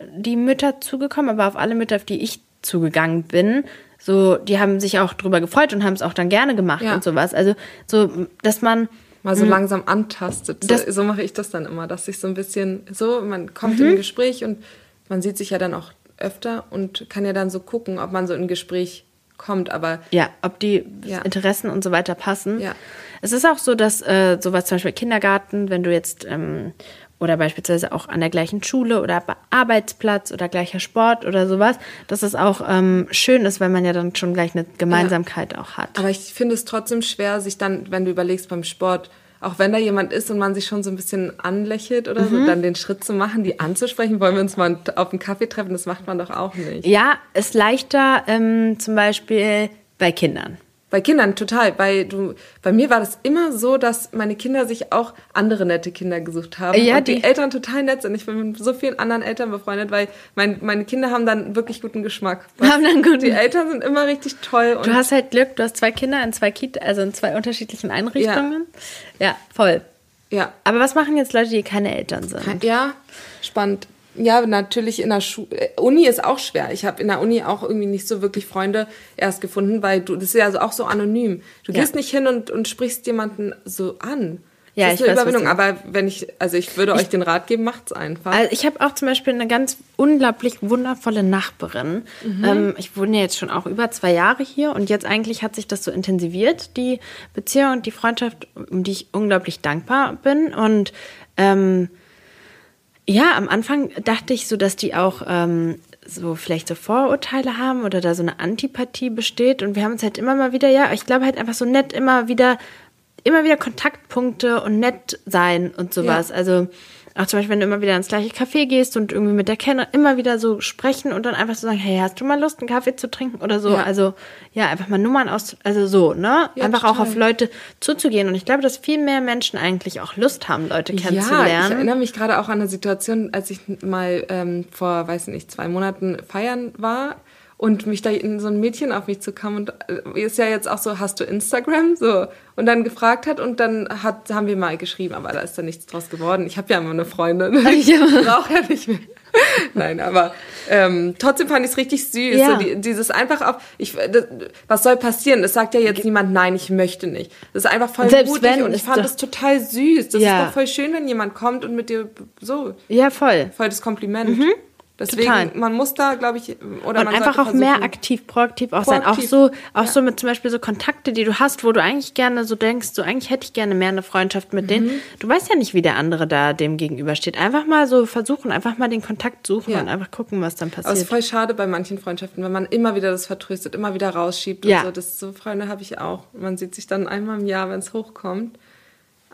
die Mütter zugekommen, aber auf alle Mütter, auf die ich zugegangen bin, so, die haben sich auch drüber gefreut und haben es auch dann gerne gemacht Ja. und sowas. Also, so, dass man, Mal so langsam antastet. So, Das- so mache ich das dann immer, dass ich so ein bisschen so, man kommt Mhm. in ein Gespräch und man sieht sich ja dann auch öfter und kann ja dann so gucken, ob man so in ein Gespräch kommt. Aber ja, ob die Ja. Interessen und so weiter passen. Ja. Es ist auch so, dass äh, sowas zum Beispiel Kindergarten, wenn du jetzt ähm, oder beispielsweise auch an der gleichen Schule oder bei Arbeitsplatz oder gleicher Sport oder sowas, dass es auch ähm, schön ist, weil man ja dann schon gleich eine Gemeinsamkeit auch hat. Aber ich finde es trotzdem schwer, sich dann, wenn du überlegst beim Sport, auch wenn da jemand ist und man sich schon so ein bisschen anlächelt oder Mhm. so, dann den Schritt zu machen, die anzusprechen, wollen wir uns mal auf einen Kaffee treffen, das macht man doch auch nicht. Ja, ist leichter ähm, zum Beispiel bei Kindern. Bei Kindern total. Bei, du, bei mir war das immer so, dass meine Kinder sich auch andere nette Kinder gesucht haben. Ja, und die, die- Eltern total nett sind. Ich bin mit so vielen anderen Eltern befreundet, weil mein, meine Kinder haben dann wirklich guten Geschmack. Haben dann guten- Die Eltern sind immer richtig toll. Du hast halt Glück, du hast zwei Kinder in zwei Kita, also in zwei unterschiedlichen Einrichtungen. Ja, voll. ja, Aber was machen jetzt Leute, die keine Eltern sind? Ja, spannend. Ja, natürlich in der Schu äh, Uni ist auch schwer. Ich habe in der Uni auch irgendwie nicht so wirklich Freunde erst gefunden, weil du das ist ja also auch so anonym. Du Ja. gehst nicht hin und, und sprichst jemanden so an. Ja, das ist ich eine weiß, Überwindung. du- Aber wenn ich, also ich würde euch den Rat geben, macht's einfach. Also ich habe auch zum Beispiel eine ganz unglaublich wundervolle Nachbarin. Ähm, ich wohne ja jetzt schon auch über zwei Jahre hier und jetzt eigentlich hat sich das so intensiviert, die Beziehung und die Freundschaft, um die ich unglaublich dankbar bin. Und ähm, ja, am Anfang dachte ich so, dass die auch ähm, so vielleicht so Vorurteile haben oder da so eine Antipathie besteht. Und wir haben uns halt immer mal wieder, ja, ich glaube halt einfach so nett immer wieder, immer wieder Kontaktpunkte und nett sein und sowas. Ja. Also auch zum Beispiel, wenn du immer wieder ins gleiche Café gehst und irgendwie mit der Kenner immer wieder so sprechen und dann einfach so sagen, hey, hast du mal Lust, einen Kaffee zu trinken oder so? Ja. Also ja, einfach mal Nummern aus, also so, ne? Ja, einfach auch total. auf Leute zuzugehen. Und ich glaube, dass viel mehr Menschen eigentlich auch Lust haben, Leute Ja, ich kennenzulernen. erinnere mich gerade auch an eine Situation, als ich mal ähm, vor, weiß nicht, zwei Monaten feiern war und mich da in so ein Mädchen auf mich zukam und äh, ist ja jetzt auch so, hast du Instagram? So. Und dann gefragt hat und dann hat, haben wir mal geschrieben, aber da ist dann nichts draus geworden. Ich habe ja immer eine Freundin. Ich brauche ja nicht mehr. Nein, aber ähm, trotzdem fand ich es richtig süß. Ja. So die, dieses einfach auf, ich, das, was soll passieren? Es sagt ja jetzt niemand, nein, ich möchte nicht. Das ist einfach voll Selbst mutig und ich fand das total süß. Das Ja. ist doch voll schön, wenn jemand kommt und mit dir so ja, voll. voll das Kompliment. Deswegen, Total. man muss da, glaube ich, oder und einfach auch mehr aktiv, proaktiv auch sein. Auch Proaktiv. so, auch Ja. so mit zum Beispiel so Kontakte, die du hast, wo du eigentlich gerne so denkst, so eigentlich hätte ich gerne mehr eine Freundschaft mit Mhm. denen. Du weißt ja nicht, wie der andere da dem gegenübersteht. Einfach mal so versuchen, einfach mal den Kontakt suchen Ja. und einfach gucken, was dann Aber es passiert. ist voll schade bei manchen Freundschaften, wenn man immer wieder das vertröstet, immer wieder rausschiebt Ja. und so. Das so Freunde habe ich auch. Man sieht sich dann einmal im Jahr, wenn es hochkommt.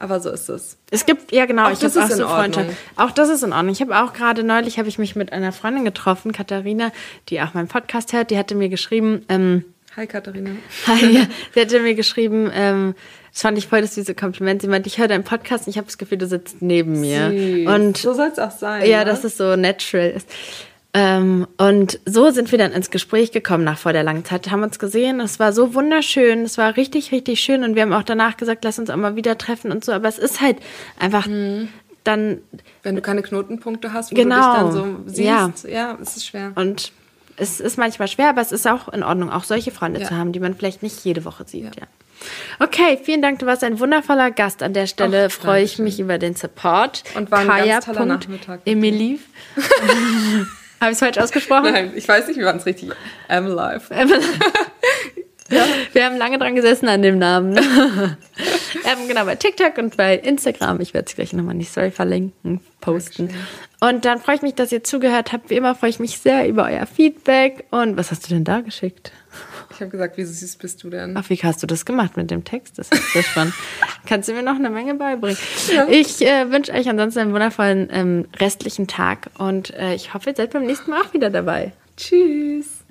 Aber so ist es. Es gibt, ja genau, Auch ich das habe auch ist in so Freundschaft. Ordnung. Auch das ist in Ordnung. Ich habe auch gerade neulich, habe ich mich mit einer Freundin getroffen, Katharina, die auch meinen Podcast hört, die hatte mir geschrieben, ähm, Hi Katharina. Hi, sie hatte mir geschrieben, ähm, das fand ich voll das süße Kompliment. Sie meinte, ich höre deinen Podcast und ich habe das Gefühl, du sitzt neben mir. Süß. Und so soll es auch sein. ja, ne? dass es so natural ist. Ähm, und so sind wir dann ins Gespräch gekommen nach vor der langen Zeit, haben uns gesehen. Es war so wunderschön, es war richtig, richtig schön. Und wir haben auch danach gesagt, lass uns auch mal wieder treffen und so. Aber es ist halt einfach Mhm. dann Wenn du keine Knotenpunkte hast, wo Genau. du dich dann so siehst. Ja. Ja, es ist schwer. Und es ist manchmal schwer, aber es ist auch in Ordnung, auch solche Freunde Ja. zu haben, die man vielleicht nicht jede Woche sieht. Ja. Ja. Okay, vielen Dank. Du warst ein wundervoller Gast. An der Stelle Ach, freue ich mich über den Support. Und war ein ganz toller Nachmittag. Emilie. Habe ich es falsch ausgesprochen? Nein, ich weiß nicht, wie man es richtig. M Life. ja. Wir haben lange dran gesessen an dem Namen. Ähm, genau, bei TikTok und bei Instagram. Ich werde es gleich nochmal in die Story verlinken, posten. Und dann freue ich mich, dass ihr zugehört habt. Wie immer freue ich mich sehr über euer Feedback. Und was hast du denn da geschickt? Ich habe gesagt, wie süß bist du denn? Ach, wie hast du das gemacht mit dem Text? Das ist sehr spannend. Kannst du mir noch eine Menge beibringen? Ja. Ich äh, wünsche euch ansonsten einen wundervollen ähm, restlichen Tag und äh, ich hoffe, ihr seid beim nächsten Mal auch wieder dabei. Tschüss.